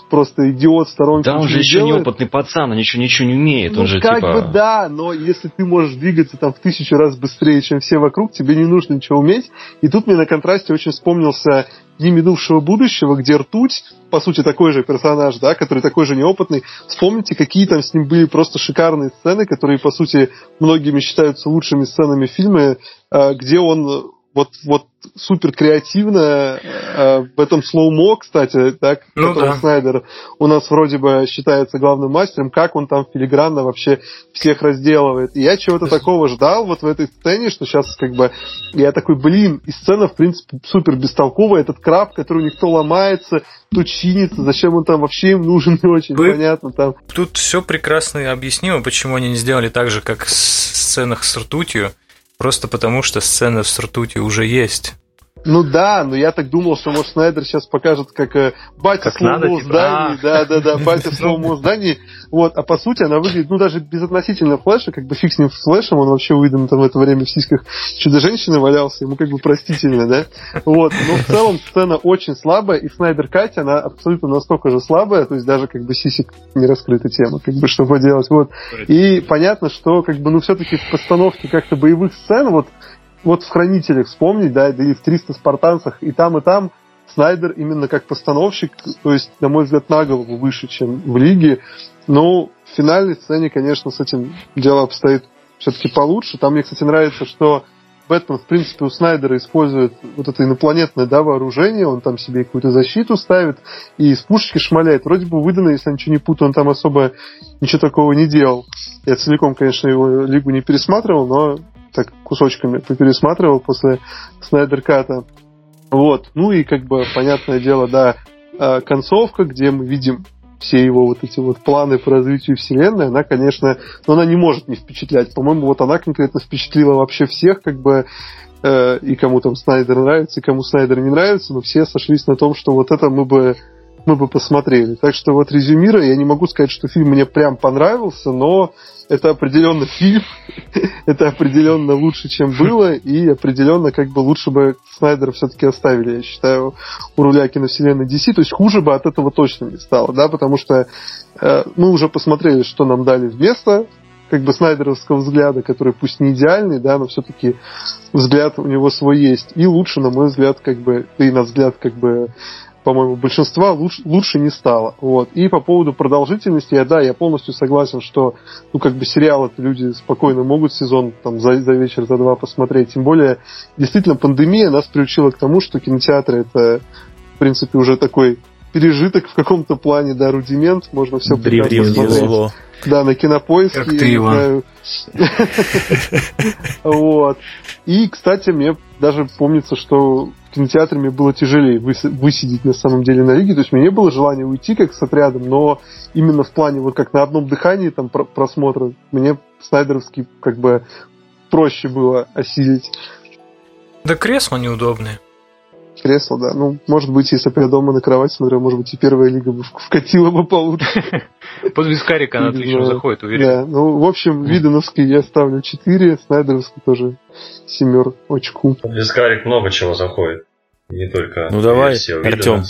просто идиот в сторонке. Да, он же еще делает. неопытный пацан, он еще ничего не умеет, ну, он же как типа... бы да, но если ты можешь двигаться там в тысячу раз быстрее, чем все вокруг, тебе не нужно ничего уметь. И тут мне на контрасте очень вспомнился Дни минувшего будущего, где ртуть, по сути, такой же персонаж, да, который такой же неопытный. Вспомните, какие там с ним были просто шикарные сцены, которые, по сути, многими считаются лучшими сценами фильма, э, где он вот, вот супер креативно э, в этом слоумо, кстати, так, ну, да. Снайдер у нас вроде бы считается главным мастером, как он там филигранно вообще всех разделывает. И я чего-то такого ждал вот в этой сцене, что сейчас как бы я такой, блин, и сцена в принципе супер бестолковая, этот краб, который никто ломается, тут чинится, зачем он там вообще им нужен, не очень Вы... понятно там. Тут все прекрасно объяснимо, почему они не сделали так же, как в сценах с ртутью. Просто потому, что сцена с ртутью уже есть. Ну да, но я так думал, что, может, Снайдер сейчас покажет, как э, батя как в сломанном типа, здании. А. Да, да, да, батя в сломанном здании. Вот, а по сути она выглядит, ну, даже безотносительно флеша, как бы фиг с ним с флешем, он вообще выйден там в это время в сиськах чудо-женщины валялся, ему как бы простительно, да? Вот, но в целом сцена очень слабая, и Снайдер Катя, она абсолютно настолько же слабая, то есть даже как бы сисек не раскрыта тема, как бы что поделать, вот. И понятно, что как бы, ну, все-таки в постановке как-то боевых сцен, вот вот в «Хранителях» вспомнить, да, да и в «300 спартанцах», и там, и там Снайдер именно как постановщик, то есть, на мой взгляд, на голову выше, чем в «Лиге». Но в финальной сцене, конечно, с этим дело обстоит все-таки получше. Там мне, кстати, нравится, что Бэтмен, в принципе, у Снайдера использует вот это инопланетное да, вооружение, он там себе какую-то защиту ставит и из пушечки шмаляет. Вроде бы выдано, если я ничего не путаю, он там особо ничего такого не делал. Я целиком, конечно, его лигу не пересматривал, но так кусочками пересматривал после Снайдер Ката. Вот. Ну и как бы, понятное дело, да, а, концовка, где мы видим все его вот эти вот планы по развитию вселенной, она, конечно, но она не может не впечатлять. По-моему, вот она конкретно впечатлила вообще всех, как бы э, и кому там Снайдер нравится, и кому Снайдер не нравится, но все сошлись на том, что вот это мы бы мы бы посмотрели. Так что вот резюмируя, я не могу сказать, что фильм мне прям понравился, но это определенно фильм, это определенно лучше, чем было, и определенно как бы лучше бы Снайдера все-таки оставили, я считаю, у руля киновселенной DC, то есть хуже бы от этого точно не стало, да, потому что э, мы уже посмотрели, что нам дали вместо как бы снайдеровского взгляда, который пусть не идеальный, да, но все-таки взгляд у него свой есть. И лучше, на мой взгляд, как бы, и на взгляд, как бы, по-моему, большинства лучше, лучше не стало. Вот. И по поводу продолжительности, я, да, я полностью согласен, что, ну, как бы сериал это люди спокойно могут сезон там за, за вечер, за два посмотреть. Тем более, действительно, пандемия нас приучила к тому, что кинотеатры это, в принципе, уже такой пережиток в каком-то плане, да, рудимент, можно все прекрасно смотреть. Зло. Да, на кинопоиске. Как ты, Иван. Вот. И, кстати, мне даже помнится, что мне было тяжелее высидеть на самом деле на лиге. То есть мне не было желания уйти как с отрядом, но именно в плане вот как на одном дыхании там просмотра мне снайдеровский как бы проще было осилить. Да кресла неудобные кресло, да. Ну, может быть, если бы я дома на кровать смотрел, может быть, и первая лига бы вкатила бы получше. Под вискарик она отлично заходит, уверен. Да, ну, в общем, Виденовский я ставлю 4, Снайдеровский тоже семер очку. Под вискарик много чего заходит. Не только Ну, давай, Артем.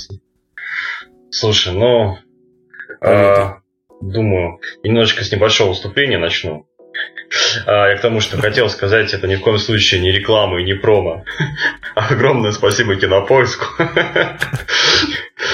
Слушай, ну, а, думаю, немножечко с небольшого выступления начну. А, я к тому, что хотел сказать, это ни в коем случае не реклама и не промо. Огромное спасибо Кинопоиску,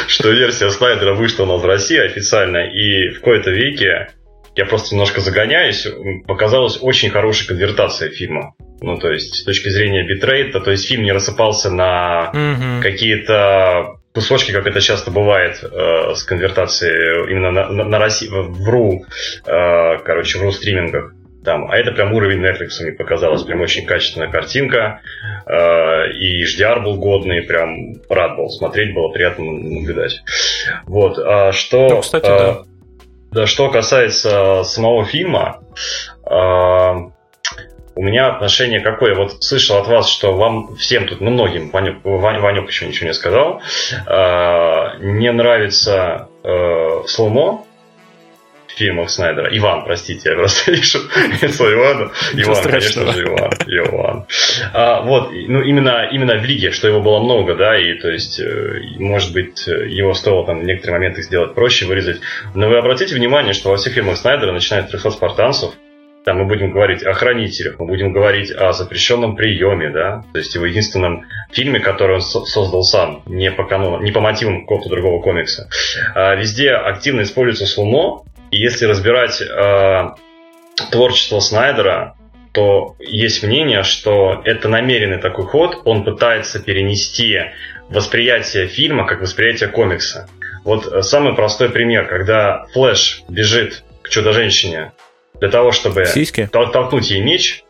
что версия Снайдера вышла у нас в России официально, и в кои-то веке я просто немножко загоняюсь, показалась очень хорошая конвертация фильма. Ну, то есть, с точки зрения битрейта, то есть фильм не рассыпался на mm-hmm. какие-то кусочки, как это часто бывает э, с конвертацией именно на, на, на России, в RU, э, короче, в RU стримингах. Там, а это прям уровень Netflix мне показалось, прям очень качественная картинка, э, и HDR был годный, прям рад был смотреть, было приятно наблюдать. Вот, а что... Ну, кстати, э, да. Да, что касается самого фильма, э, у меня отношение какое? Вот слышал от вас, что вам всем тут, ну многим, Ванек, Ванек еще ничего не сказал, э, не нравится э, сломо, фильмах Снайдера. Иван, простите, я просто вижу лицо Ивана. Иван, конечно же, Иван. Иван. А, вот, ну, именно, именно в Лиге, что его было много, да, и то есть, э, может быть, его стоило там в некоторые моменты сделать проще, вырезать. Но вы обратите внимание, что во всех фильмах Снайдера, начиная с 300 спартанцев, там мы будем говорить о хранителях, мы будем говорить о запрещенном приеме, да, то есть его единственном фильме, который он создал сам, не по канону, не по мотивам какого-то другого комикса. А, везде активно используется сломо, и если разбирать а, творчество Снайдера, то есть мнение, что это намеренный такой ход, он пытается перенести восприятие фильма как восприятие комикса. Вот э, самый простой пример, когда Флэш бежит к Чудо-женщине для того, чтобы Сиськи? тол- толкнуть ей меч.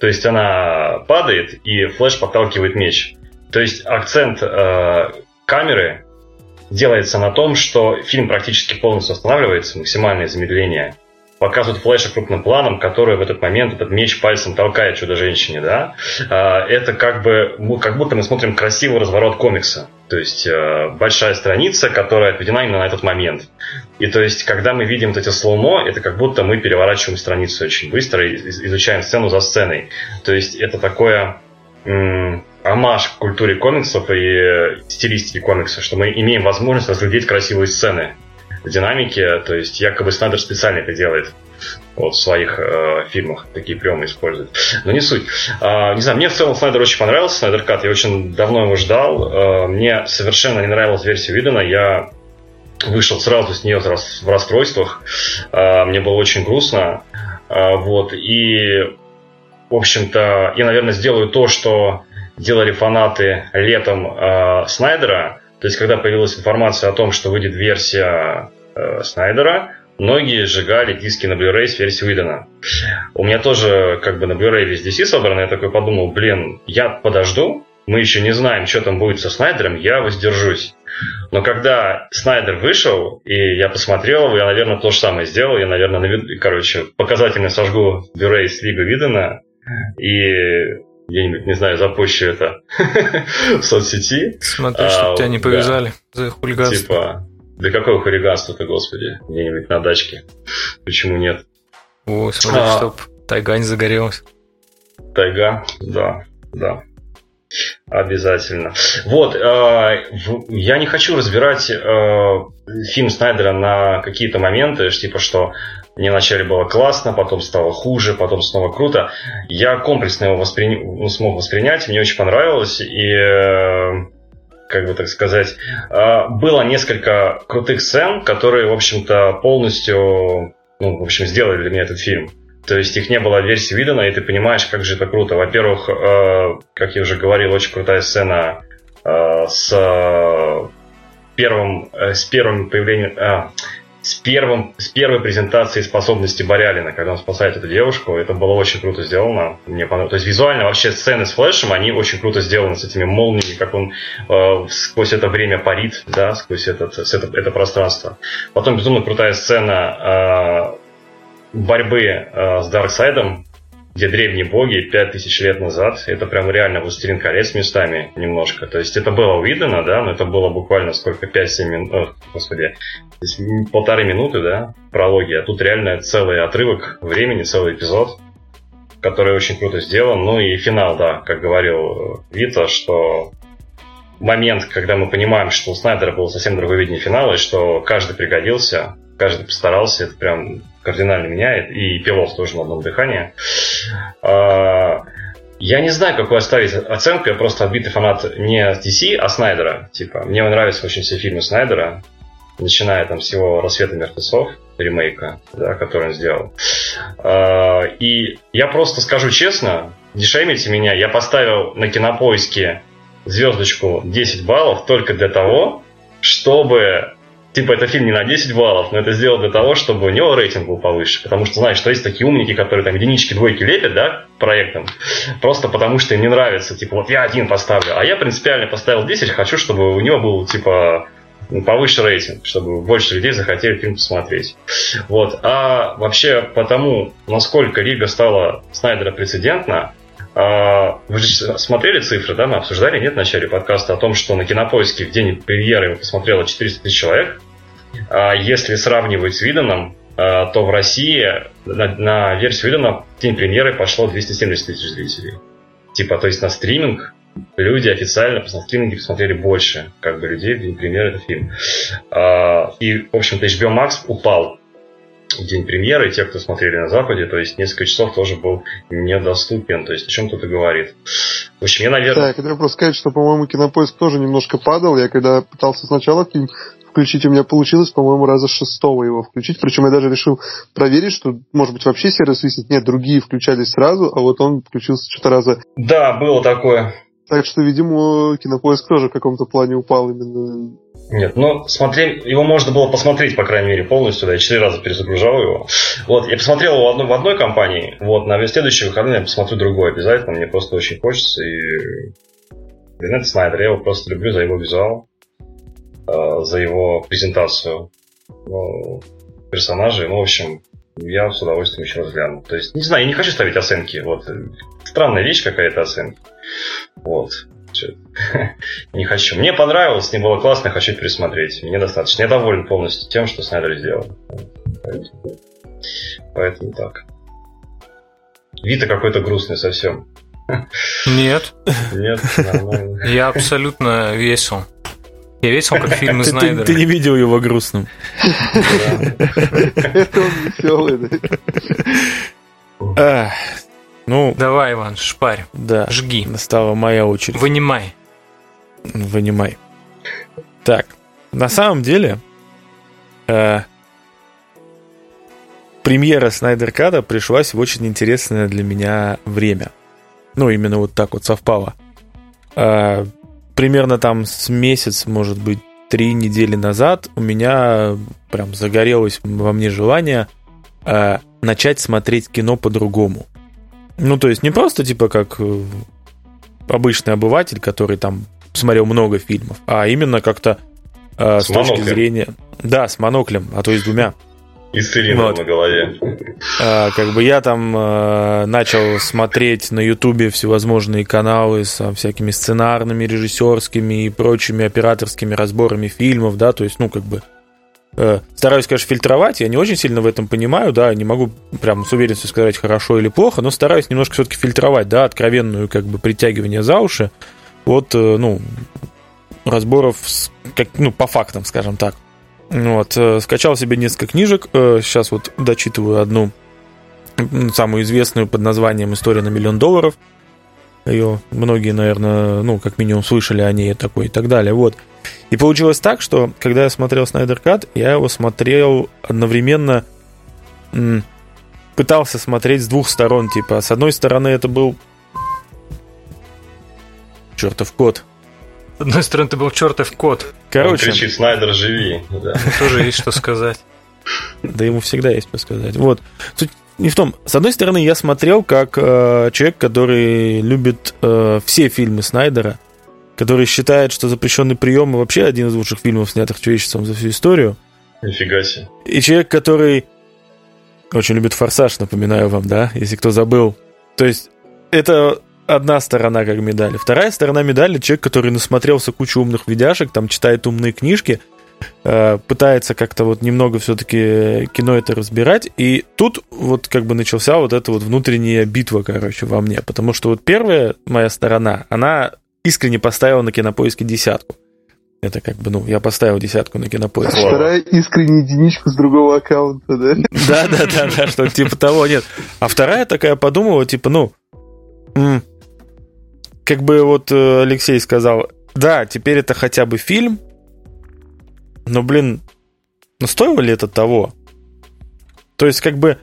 То есть она падает, и Флэш подталкивает меч. То есть акцент э, камеры делается на том, что фильм практически полностью останавливается, максимальное замедление. Показывают Флэша крупным планом, который в этот момент этот меч пальцем толкает чудо-женщине, да. Э, это как бы, как будто мы смотрим красивый разворот комикса. То есть э, большая страница, которая отведена именно на этот момент. И то есть, когда мы видим вот эти слоумо, это как будто мы переворачиваем страницу очень быстро и изучаем сцену за сценой. То есть, это такое амаш к культуре комиксов и стилистике комикса, что мы имеем возможность разглядеть красивые сцены в динамике. То есть, якобы Снайдер специально это делает вот, в своих э, фильмах такие приемы использует. Но не суть. А, не знаю, мне в целом Снайдер очень понравился, Снайдер Кат, я очень давно его ждал. А, мне совершенно не нравилась версия Видена, я вышел сразу с нее в расстройствах. А, мне было очень грустно. А, вот, и, в общем-то, я, наверное, сделаю то, что делали фанаты летом а, Снайдера. То есть, когда появилась информация о том, что выйдет версия Снайдера, многие сжигали диски на Blu-ray с версией Уидона. У меня тоже как бы на Blu-ray весь DC собран, я такой подумал, блин, я подожду, мы еще не знаем, что там будет со Снайдером, я воздержусь. Но когда Снайдер вышел, и я посмотрел я, наверное, то же самое сделал. Я, наверное, навед... короче, показательно сожгу Blu-ray с Лига Видена и где-нибудь, не знаю, запущу это в соцсети. Смотри, чтобы а, тебя не повязали да. за хулиганство. Типа, да какое хулиганство-то, господи, где-нибудь на дачке. Почему нет? О, смотри, а, чтоб тайга не загорелась. Тайга, да, да. Обязательно. Вот, э, я не хочу разбирать э, фильм Снайдера на какие-то моменты, типа что мне вначале было классно, потом стало хуже, потом снова круто. Я комплексно его воспри... ну, смог воспринять, мне очень понравилось, и э, как бы так сказать, э, было несколько крутых сцен, которые, в общем-то, полностью, ну, в общем, сделали для меня этот фильм. То есть их не было в версии Видена, и ты понимаешь, как же это круто. Во-первых, э, как я уже говорил, очень крутая сцена с первым, с первым появлением... С, первым, с первой презентацией способности Борялина, когда он спасает эту девушку. Это было очень круто сделано. Мне понравилось. То есть визуально вообще сцены с флешем, они очень круто сделаны с этими молниями, как он э, сквозь это время парит, да, сквозь этот, это, это пространство. Потом безумно крутая сцена э, борьбы э, с Дарксайдом, где древние боги 5000 лет назад, это прям реально «Властелин колец» местами немножко. То есть это было увидено, да, но это было буквально сколько, 5-7 минут, господи, полторы минуты, да, прологи, а тут реально целый отрывок времени, целый эпизод, который очень круто сделан. Ну и финал, да, как говорил Вита, что момент, когда мы понимаем, что у Снайдера было совсем другое видение финала, и что каждый пригодился, каждый постарался, это прям кардинально меняет. И пилот тоже на одном дыхании. А, я не знаю, какую оставить оценку. Я просто отбитый фанат не DC, а Снайдера. Типа, мне нравятся очень все фильмы Снайдера. Начиная там с его «Рассвета мертвецов», ремейка, да, который он сделал. А, и я просто скажу честно, не шеймите меня, я поставил на кинопоиске звездочку 10 баллов только для того, чтобы типа, это фильм не на 10 баллов, но это сделано для того, чтобы у него рейтинг был повыше. Потому что, знаешь, что есть такие умники, которые там единички, двойки лепят, да, проектом, просто потому что им не нравится. Типа, вот я один поставлю, а я принципиально поставил 10, хочу, чтобы у него был, типа, повыше рейтинг, чтобы больше людей захотели фильм посмотреть. Вот. А вообще, потому, насколько Лига стала Снайдера прецедентна, а, вы же смотрели цифры, да, мы обсуждали, нет, в начале подкаста о том, что на Кинопоиске в день премьеры его посмотрело 400 тысяч человек. А если сравнивать с Виданом, то в России на, на версию Виллена в день премьеры пошло 270 тысяч зрителей. Типа, то есть на стриминг люди официально на стриминге посмотрели больше как бы людей в день премьеры этот фильм. И, в общем-то, HBO Max упал в день премьеры, и те, кто смотрели на Западе, то есть несколько часов тоже был недоступен. То есть о чем и говорит. В общем, я, наверное... Да, я хотел просто сказать, что, по-моему, кинопоиск тоже немножко падал. Я когда пытался сначала фильм включить, у меня получилось, по-моему, раза шестого его включить. Причем я даже решил проверить, что, может быть, вообще сервис висит. Нет, другие включались сразу, а вот он включился что-то раза... Да, было такое. Так что, видимо, кинопоиск тоже в каком-то плане упал именно. Нет, ну, смотри, его можно было посмотреть, по крайней мере, полностью, да, я четыре раза перезагружал его. Вот, я посмотрел его в одной, в одной компании, вот, на следующий выходные я посмотрю другой обязательно, мне просто очень хочется, и... Ренат Снайдер, я его просто люблю за его визуал, за его презентацию ну, персонажей, ну, в общем, я с удовольствием еще раз гляну. То есть, не знаю, я не хочу ставить оценки, вот, странная вещь какая-то оценка. Вот. Не хочу. Мне понравилось, не было классно, хочу пересмотреть. Мне достаточно. Я доволен полностью тем, что Снайдер сделал. Поэтому, так. Вита какой-то грустный совсем. Нет. Нет, нормально. Я абсолютно весел. Я весел, как фильм Снайдера. Ты, ты не видел его грустным. Это он веселый, да? Ну, Давай, Иван, шпарь. Да. Жги. Настала моя очередь. Вынимай. Вынимай. Так, на самом деле, э, премьера Снайдер Када пришлась в очень интересное для меня время. Ну, именно вот так вот совпало. Э, примерно там с месяц, может быть, три недели назад у меня прям загорелось во мне желание э, начать смотреть кино по-другому. Ну, то есть не просто типа как э, обычный обыватель, который там смотрел много фильмов, а именно как-то э, с, с точки зрения... Да, с моноклем, а то и с двумя. И с цилиндром вот. на голове. А, как бы я там а, начал смотреть на Ютубе всевозможные каналы с всякими сценарными, режиссерскими и прочими операторскими разборами фильмов, да, то есть, ну, как бы Э, стараюсь, конечно, фильтровать, я не очень сильно в этом понимаю, да, не могу прям с уверенностью сказать, хорошо или плохо, но стараюсь немножко все-таки фильтровать, да, откровенную как бы притягивание за уши от, э, ну, разборов, с, как, ну, по фактам, скажем так. Вот, э, скачал себе несколько книжек, сейчас вот дочитываю одну, самую известную под названием «История на миллион долларов», ее многие, наверное, ну, как минимум слышали о ней такой и так далее, вот. И получилось так, что когда я смотрел Снайдер Кат, я его смотрел одновременно, пытался смотреть с двух сторон, типа, с одной стороны это был чертов кот. С одной стороны, ты был чертов кот. Короче. Он кричит, Снайдер, живи. Да. Тоже есть что сказать. Да ему всегда есть что сказать. Вот. Суть не в том. С одной стороны, я смотрел как э, человек, который любит э, все фильмы Снайдера, который считает, что «Запрещенный прием» вообще один из лучших фильмов, снятых человечеством за всю историю. Нифига себе. И человек, который очень любит «Форсаж», напоминаю вам, да, если кто забыл. То есть это одна сторона как медали. Вторая сторона медали — человек, который насмотрелся кучу умных видяшек, там читает умные книжки, э, пытается как-то вот немного все-таки кино это разбирать. И тут вот как бы начался вот эта вот внутренняя битва, короче, во мне. Потому что вот первая моя сторона, она искренне поставил на кинопоиске десятку. Это как бы, ну, я поставил десятку на кинопоиске. Вторая искренне единичку с другого аккаунта, да? Да, да, да, да, что типа того нет. А вторая такая подумала, типа, ну, как бы вот э, Алексей сказал, да, теперь это хотя бы фильм, но, блин, ну стоило ли это того? То есть, как бы,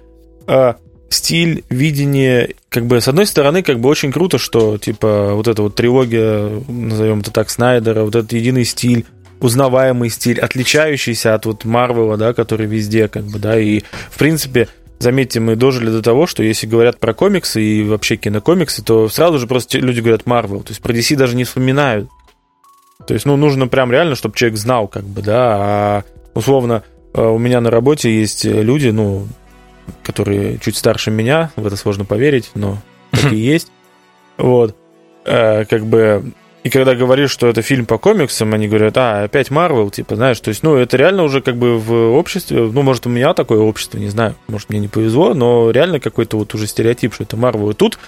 а, стиль, видение, как бы, с одной стороны, как бы очень круто, что, типа, вот эта вот трилогия, назовем это так, Снайдера, вот этот единый стиль, узнаваемый стиль, отличающийся от вот Марвела, да, который везде, как бы, да, и, в принципе, заметьте, мы дожили до того, что если говорят про комиксы и вообще кинокомиксы, то сразу же просто люди говорят Марвел, то есть про DC даже не вспоминают. То есть, ну, нужно прям реально, чтобы человек знал, как бы, да, а условно, э, у меня на работе есть люди, ну, которые чуть старше меня, в это сложно поверить, но так и есть. Вот. Э, как бы и когда говоришь, что это фильм по комиксам, они говорят, а, опять Марвел, типа, знаешь, то есть, ну, это реально уже как бы в обществе, ну, может, у меня такое общество, не знаю, может, мне не повезло, но реально какой-то вот уже стереотип, что это Марвел. И тут,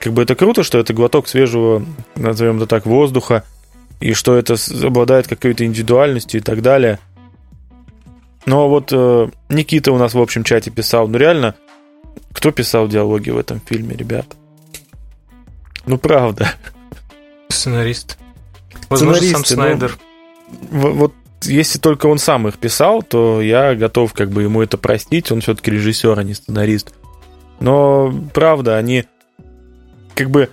как бы, это круто, что это глоток свежего, назовем это так, воздуха, и что это обладает какой-то индивидуальностью и так далее. Но вот э, Никита у нас в общем чате писал, ну, реально, кто писал диалоги в этом фильме, ребят? Ну, правда. Сценарист. Возможно, сам ну, Снайдер. Ну, вот если только он сам их писал, то я готов как бы ему это простить. Он все-таки режиссер, а не сценарист. Но, правда, они как бы,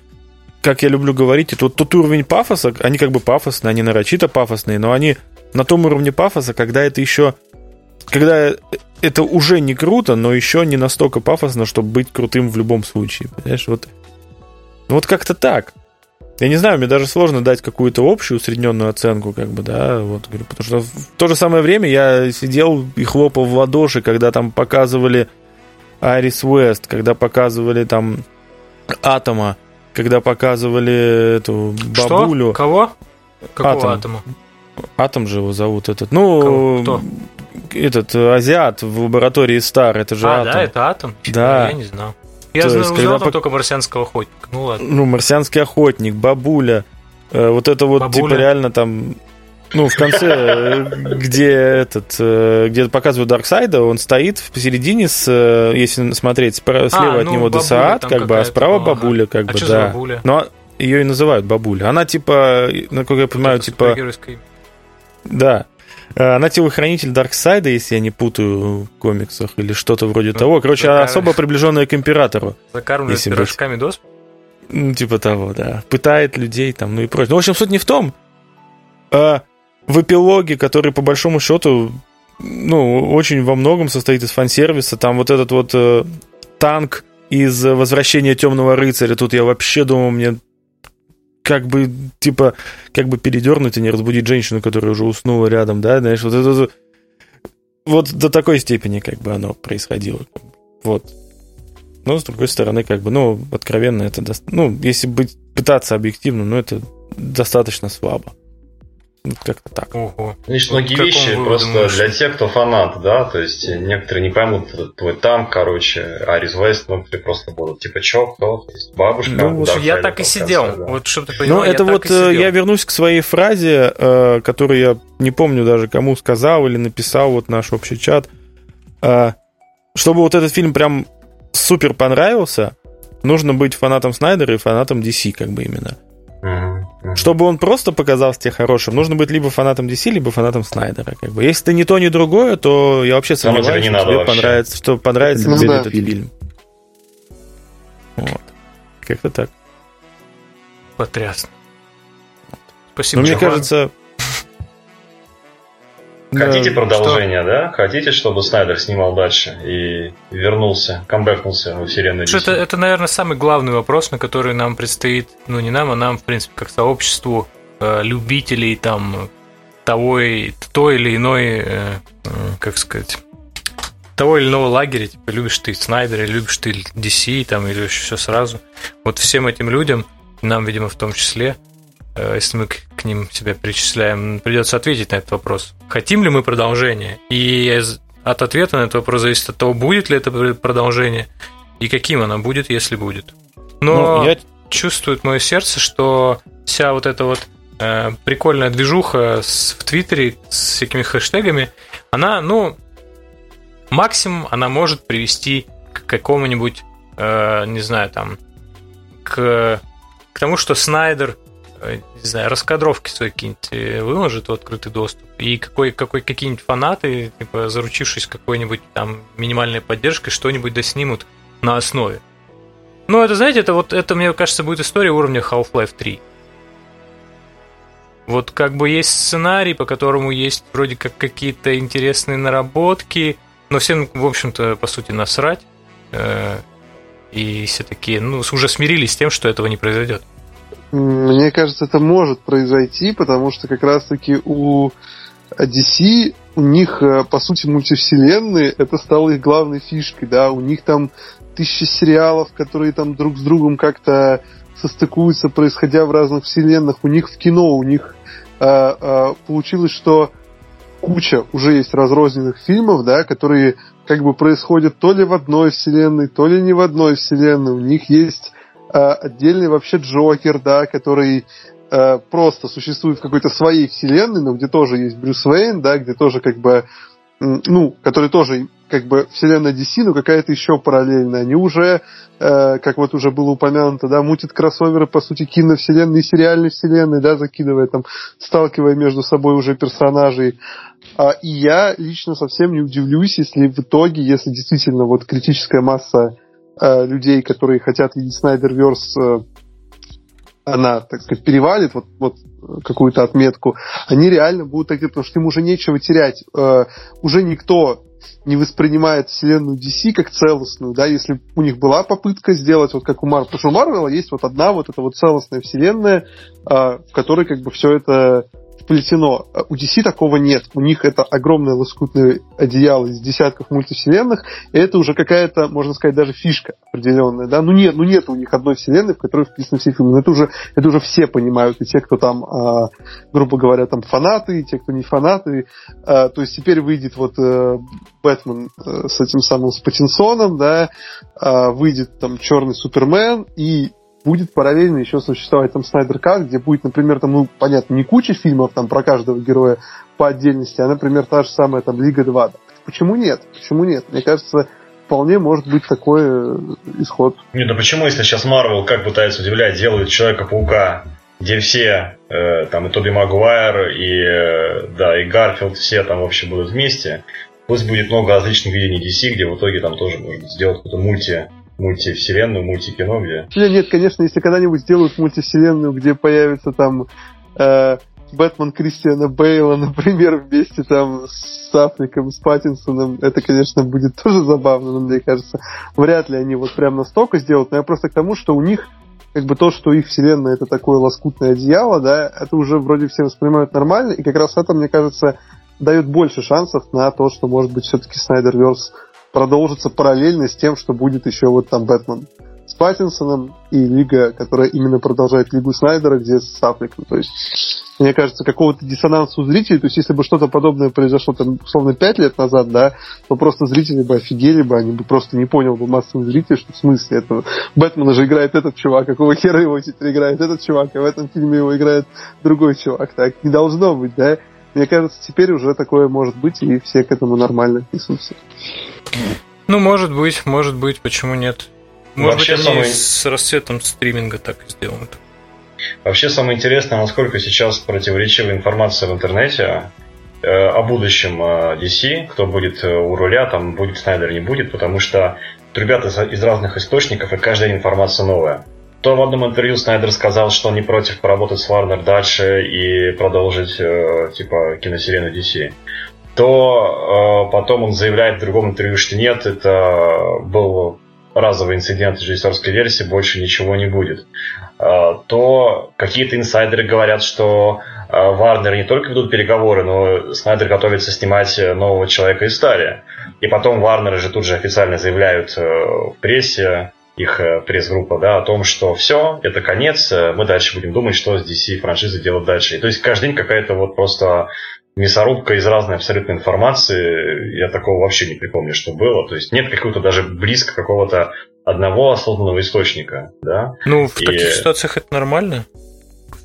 как я люблю говорить, это вот тот уровень пафоса, они как бы пафосные, они нарочито пафосные, но они на том уровне пафоса, когда это еще когда это уже не круто, но еще не настолько пафосно, чтобы быть крутым в любом случае. Понимаешь, вот, вот как-то так. Я не знаю, мне даже сложно дать какую-то общую усредненную оценку, как бы, да, вот, говорю, потому что в то же самое время я сидел и хлопал в ладоши, когда там показывали Арис Уэст, когда показывали там Атома, когда показывали эту бабулю. Что? Кого? Какого Атом. Атома? Атом же его зовут этот. Ну, Кто? этот азиат в лаборатории Стар, это же а, Атом. да, это Атом? Да. Я не знал. Я То знаю, есть, когда там только марсианского охотника. Ну ладно. Ну, марсианский охотник, бабуля. Э, вот это вот, бабуля. типа, реально там. Ну, в конце, э, где этот, э, где показывают Дарксайда, он стоит посередине с, если смотреть, слева а, от ну, него Десаат, как бы, а справа бабуля, как а бы, да. Бабуля? Но ее и называют бабуля. Она типа, насколько я понимаю, типа. Да. Э, она телохранитель Дарксайда, если я не путаю в комиксах, или что-то вроде ну, того. Короче, закар... особо приближенная к императору. Закармливает пирожками быть... досп? Ну, типа того, да. Пытает людей там, ну и прочее. Ну, в общем, суть не в том. А в эпилоге, который, по большому счету, ну, очень во многом состоит из фан-сервиса. Там вот этот вот э, танк из «Возвращения темного рыцаря». Тут я вообще думал, мне как бы, типа, как бы передернуть и не разбудить женщину, которая уже уснула рядом, да, знаешь, вот это... Вот до такой степени, как бы, оно происходило. Вот. Но, с другой стороны, как бы, ну, откровенно, это... Ну, если быть, пытаться объективно, ну, это достаточно слабо. Как-то так. Ого. Значит, многие вещи просто думаешь? для тех, кто фанат, да, то есть некоторые не поймут твой танк, короче, Арис Вест, некоторые просто будут типа, чё, кто, то есть бабушка. Ну, да, я так и сидел, конце, да. вот чтобы ты понимал, Ну, это вот э, я вернусь к своей фразе, э, которую я не помню даже кому сказал или написал вот наш общий чат. Э, чтобы вот этот фильм прям супер понравился, нужно быть фанатом Снайдера и фанатом DC, как бы именно. Чтобы он просто показался тебе хорошим, нужно быть либо фанатом DC, либо фанатом Снайдера. Как бы. Если ты не то, ни другое, то я вообще сомневаюсь, что тебе вообще. понравится, что понравится ну, тебе да. этот фильм. Вот. Как-то так. Потрясно. Спасибо. Но мне кажется, Хотите продолжение, что? да? Хотите, чтобы Снайдер снимал дальше и вернулся, камбэкнулся в вселенную DC? Это, это, наверное, самый главный вопрос, на который нам предстоит, ну, не нам, а нам, в принципе, как сообществу э, любителей там того и той или иной, э, э, как сказать, того или иного лагеря, типа, любишь ты Снайдера, любишь ты DC, там, или еще все сразу. Вот всем этим людям, нам, видимо, в том числе, если мы к ним себя причисляем, придется ответить на этот вопрос. Хотим ли мы продолжение? И от ответа на этот вопрос зависит от того, будет ли это продолжение и каким оно будет, если будет. Но ну, я... чувствует мое сердце, что вся вот эта вот э, прикольная движуха с, в Твиттере с всякими хэштегами, она, ну, максимум она может привести к какому-нибудь, э, не знаю, там, к, к тому, что Снайдер Э, не знаю, раскадровки свои какие-нибудь э, выложит в открытый доступ, и какой, какой, какие-нибудь фанаты, типа, заручившись какой-нибудь там минимальной поддержкой, что-нибудь доснимут на основе. Ну, это, знаете, это вот, это, мне кажется, будет история уровня Half-Life 3. Вот как бы есть сценарий, по которому есть вроде как какие-то интересные наработки, но всем, в общем-то, по сути, насрать. Э, и все такие, ну, уже смирились с тем, что этого не произойдет. Мне кажется, это может произойти, потому что как раз-таки у DC у них, э, по сути, мультивселенные, это стало их главной фишкой, да, у них там тысячи сериалов, которые там друг с другом как-то состыкуются, происходя в разных вселенных. У них в кино, у них э, э, получилось, что куча уже есть разрозненных фильмов, да, которые как бы происходят то ли в одной вселенной, то ли не в одной вселенной. У них есть отдельный вообще Джокер, да, который э, просто существует в какой-то своей вселенной, но где тоже есть Брюс Уэйн, да, где тоже как бы ну, который тоже как бы вселенная DC, но какая-то еще параллельная. Они уже, э, как вот уже было упомянуто, да, мутят кроссоверы, по сути, киновселенной и сериальной вселенной, да, закидывая там, сталкивая между собой уже персонажей. А, и я лично совсем не удивлюсь, если в итоге, если действительно вот критическая масса э, людей, которые хотят видеть Снайдерверс э, она, так сказать, перевалит вот, вот какую-то отметку, они реально будут такие, потому что им уже нечего терять. Э, уже никто не воспринимает вселенную DC как целостную, да, если у них была попытка сделать, вот как у Марвела, потому что у Марвела есть вот одна вот эта вот целостная вселенная, э, в которой как бы все это вплетено. У DC такого нет. У них это огромное лоскутное одеяло из десятков мультивселенных, и это уже какая-то, можно сказать, даже фишка определенная. Да? Ну, нет, ну нет у них одной вселенной, в которой вписаны все фильмы. Это уже, это уже все понимают, и те, кто там, а, грубо говоря, там фанаты, и те, кто не фанаты. А, то есть теперь выйдет вот э, Бэтмен э, с этим самым с Паттинсоном, да, а, выйдет там Черный Супермен, и будет параллельно еще существовать там Снайдер Кат, где будет, например, там, ну, понятно, не куча фильмов там про каждого героя по отдельности, а, например, та же самая там Лига 2. Почему нет? Почему нет? Мне кажется, вполне может быть такой э, исход. Нет, да почему, если сейчас Марвел, как пытается удивлять, делают Человека-паука, где все, э, там и Тоби Магуайр, и, э, да, и Гарфилд, все там вообще будут вместе. Пусть будет много различных видений DC, где в итоге там тоже можно сделать какой-то мульти мультивселенную, мультикино, где... Нет, нет, конечно, если когда-нибудь сделают мультивселенную, где появится там э, Бэтмен Кристиана Бейла, например, вместе там с Африком, с Паттинсоном, это, конечно, будет тоже забавно, но мне кажется, вряд ли они вот прям настолько сделают, но я просто к тому, что у них как бы то, что их вселенная это такое лоскутное одеяло, да, это уже вроде все воспринимают нормально, и как раз это, мне кажется, дает больше шансов на то, что, может быть, все-таки Снайдерверс продолжится параллельно с тем, что будет еще вот там Бэтмен с Паттинсоном и Лига, которая именно продолжает Лигу Снайдера, где с Аффлеком. То есть, мне кажется, какого-то диссонанса у зрителей, то есть если бы что-то подобное произошло там, условно, пять лет назад, да, то просто зрители бы офигели бы, они бы просто не понял бы массовый зритель, что в смысле этого. Бэтмена же играет этот чувак, какого хера его теперь играет этот чувак, а в этом фильме его играет другой чувак. Так не должно быть, да? Мне кажется, теперь уже такое может быть, и все к этому нормально отнесутся. Ну, может быть, может быть, почему нет? Может Вообще быть, они самый... с расцветом стриминга так и сделают. Вообще самое интересное, насколько сейчас противоречивая информация в интернете э, о будущем э, DC, кто будет э, у руля, там будет Снайдер, не будет, потому что ребята из разных источников, и каждая информация новая. То в одном интервью Снайдер сказал, что он не против поработать с Warner дальше и продолжить э, типа киновселенную DC то э, потом он заявляет в другом интервью, что нет, это был разовый инцидент режиссерской версии, больше ничего не будет. Э, то какие-то инсайдеры говорят, что э, Варнер не только ведут переговоры, но Снайдер готовится снимать нового человека из Стали. И потом Варнеры же тут же официально заявляют э, в прессе, их э, пресс-группа, да, о том, что все, это конец, э, мы дальше будем думать, что с DC франшизой делать дальше. И то есть каждый день какая-то вот просто мясорубка из разной абсолютной информации. Я такого вообще не припомню, что было. То есть нет какого-то даже близко какого-то одного осознанного источника. Да? Ну, в и... таких ситуациях это нормально.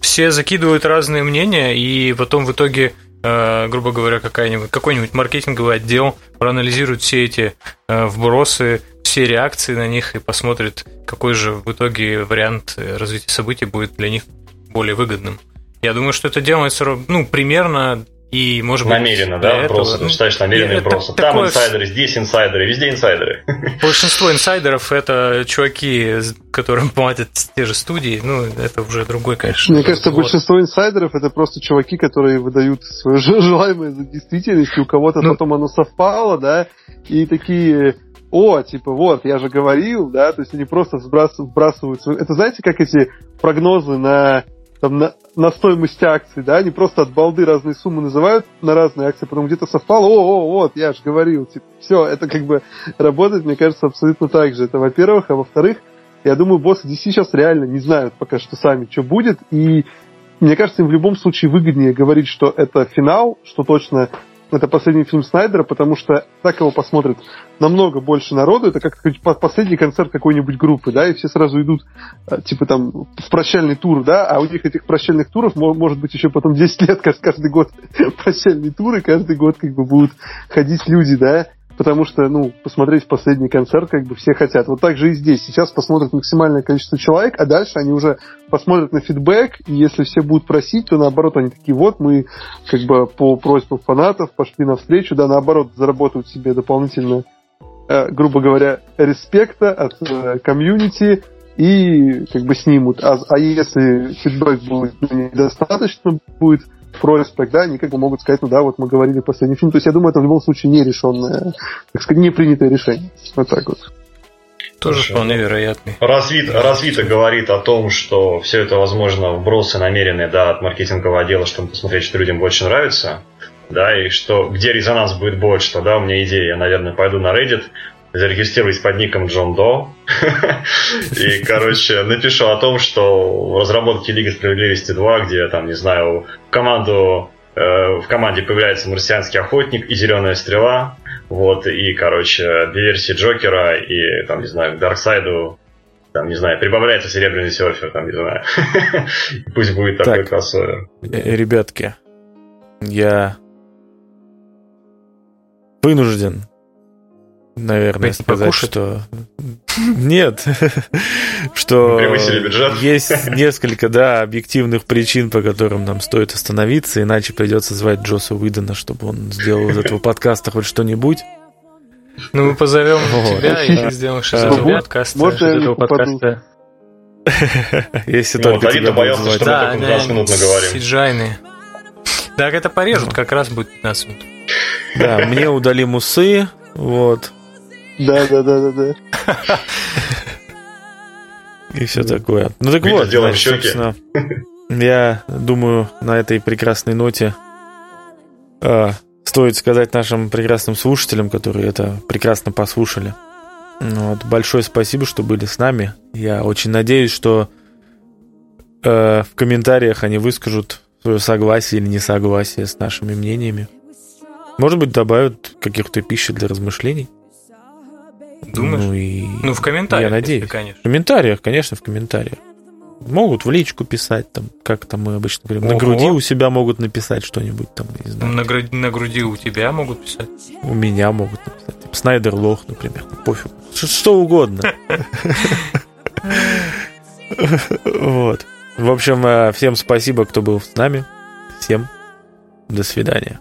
Все закидывают разные мнения, и потом в итоге э, грубо говоря, какой-нибудь, какой-нибудь маркетинговый отдел проанализирует все эти э, вбросы, все реакции на них и посмотрит, какой же в итоге вариант развития событий будет для них более выгодным. Я думаю, что это делается ну, примерно и, может быть, намеренно, да, этого, просто, ну, считаешь намеренно это, просто. Там такое... инсайдеры, здесь инсайдеры, везде инсайдеры. Большинство инсайдеров это чуваки, которым платят те же студии, ну, это уже другой, конечно. Мне кажется, вот. большинство инсайдеров это просто чуваки, которые выдают свое желаемое за действительность, и у кого-то ну, потом оно совпало, да, и такие о, типа, вот, я же говорил, да, то есть они просто сбрасывают... Это знаете, как эти прогнозы на там, на, на стоимость акций, да, они просто от балды разные суммы называют на разные акции, потом где-то совпало, о, о, вот, я же говорил, типа, все, это как бы работает, мне кажется, абсолютно так же. Это, во-первых, а во-вторых, Я думаю, боссы DC сейчас реально не знают пока что сами, что будет, и мне кажется, им в любом случае выгоднее говорить, что это финал, что точно это последний фильм Снайдера, потому что так его посмотрит намного больше народу. Это как последний концерт какой-нибудь группы, да, и все сразу идут, э, типа там, в прощальный тур, да, а у них этих прощальных туров может быть еще потом 10 лет, каждый год прощальные туры, каждый год как бы будут ходить люди, да, потому что, ну, посмотреть последний концерт как бы все хотят. Вот так же и здесь. Сейчас посмотрят максимальное количество человек, а дальше они уже посмотрят на фидбэк, и если все будут просить, то наоборот они такие, вот мы как бы по просьбам фанатов пошли навстречу, да, наоборот, заработают себе дополнительно, э, грубо говоря, респекта от э, комьюнити, и как бы снимут. А, а если фидбэк будет недостаточно, будет просьб, тогда они как бы могут сказать, ну да, вот мы говорили последний фильм. То есть я думаю, это в любом случае не решенное, так сказать, не принятое решение. Вот так вот. Тоже Хорошо. вполне вероятный. Развит, развито говорит о том, что все это, возможно, вбросы намеренные да, от маркетингового отдела, чтобы посмотреть, что людям больше нравится. Да, и что где резонанс будет больше, тогда у меня идея, я, наверное, пойду на Reddit, зарегистрируюсь под ником Джон До. И, короче, напишу о том, что в разработке Лиги Справедливости 2, где, там, не знаю, команду э, в команде появляется марсианский охотник и зеленая стрела. Вот, и, короче, версии Джокера, и, там, не знаю, к Дарксайду там, не знаю, прибавляется серебряный серфер, там, не знаю. Пусть будет такой так, кроссовер. Э, ребятки, я вынужден наверное, Пойти сказать, покушать? что... Нет, что есть несколько, да, объективных причин, по которым нам стоит остановиться, иначе придется звать Джоса Уидона, чтобы он сделал из этого подкаста хоть что-нибудь. Ну, мы позовем тебя, и ты сделаешь из этого подкаста. Из этого подкаста. Если ну, только тебя боялся, что мы только 15 минут наговорим. Сиджайные. Так это порежут, как раз будет 15 минут. Да, мне удали усы, вот. Да, да, да, да, да. И все такое. Ну так вот, значит, собственно, я думаю, на этой прекрасной ноте э, стоит сказать нашим прекрасным слушателям, которые это прекрасно послушали. Вот, большое спасибо, что были с нами. Я очень надеюсь, что э, в комментариях они выскажут свое согласие или несогласие с нашими мнениями. Может быть, добавят каких-то пищи для размышлений. Думаешь? Ну, и... ну в комментариях, я надеюсь. Если, конечно. В комментариях, конечно, в комментариях. Могут в личку писать, там, как там мы обычно говорим. Ого. На груди у себя могут написать что-нибудь там, не знаю. На, груди, на груди у тебя могут писать? У меня могут написать. Типа, Снайдер лох, например. Пофиг. Что, что угодно. Вот. В общем, э, всем спасибо, кто был с нами. Всем до свидания.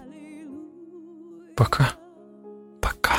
Пока. Пока.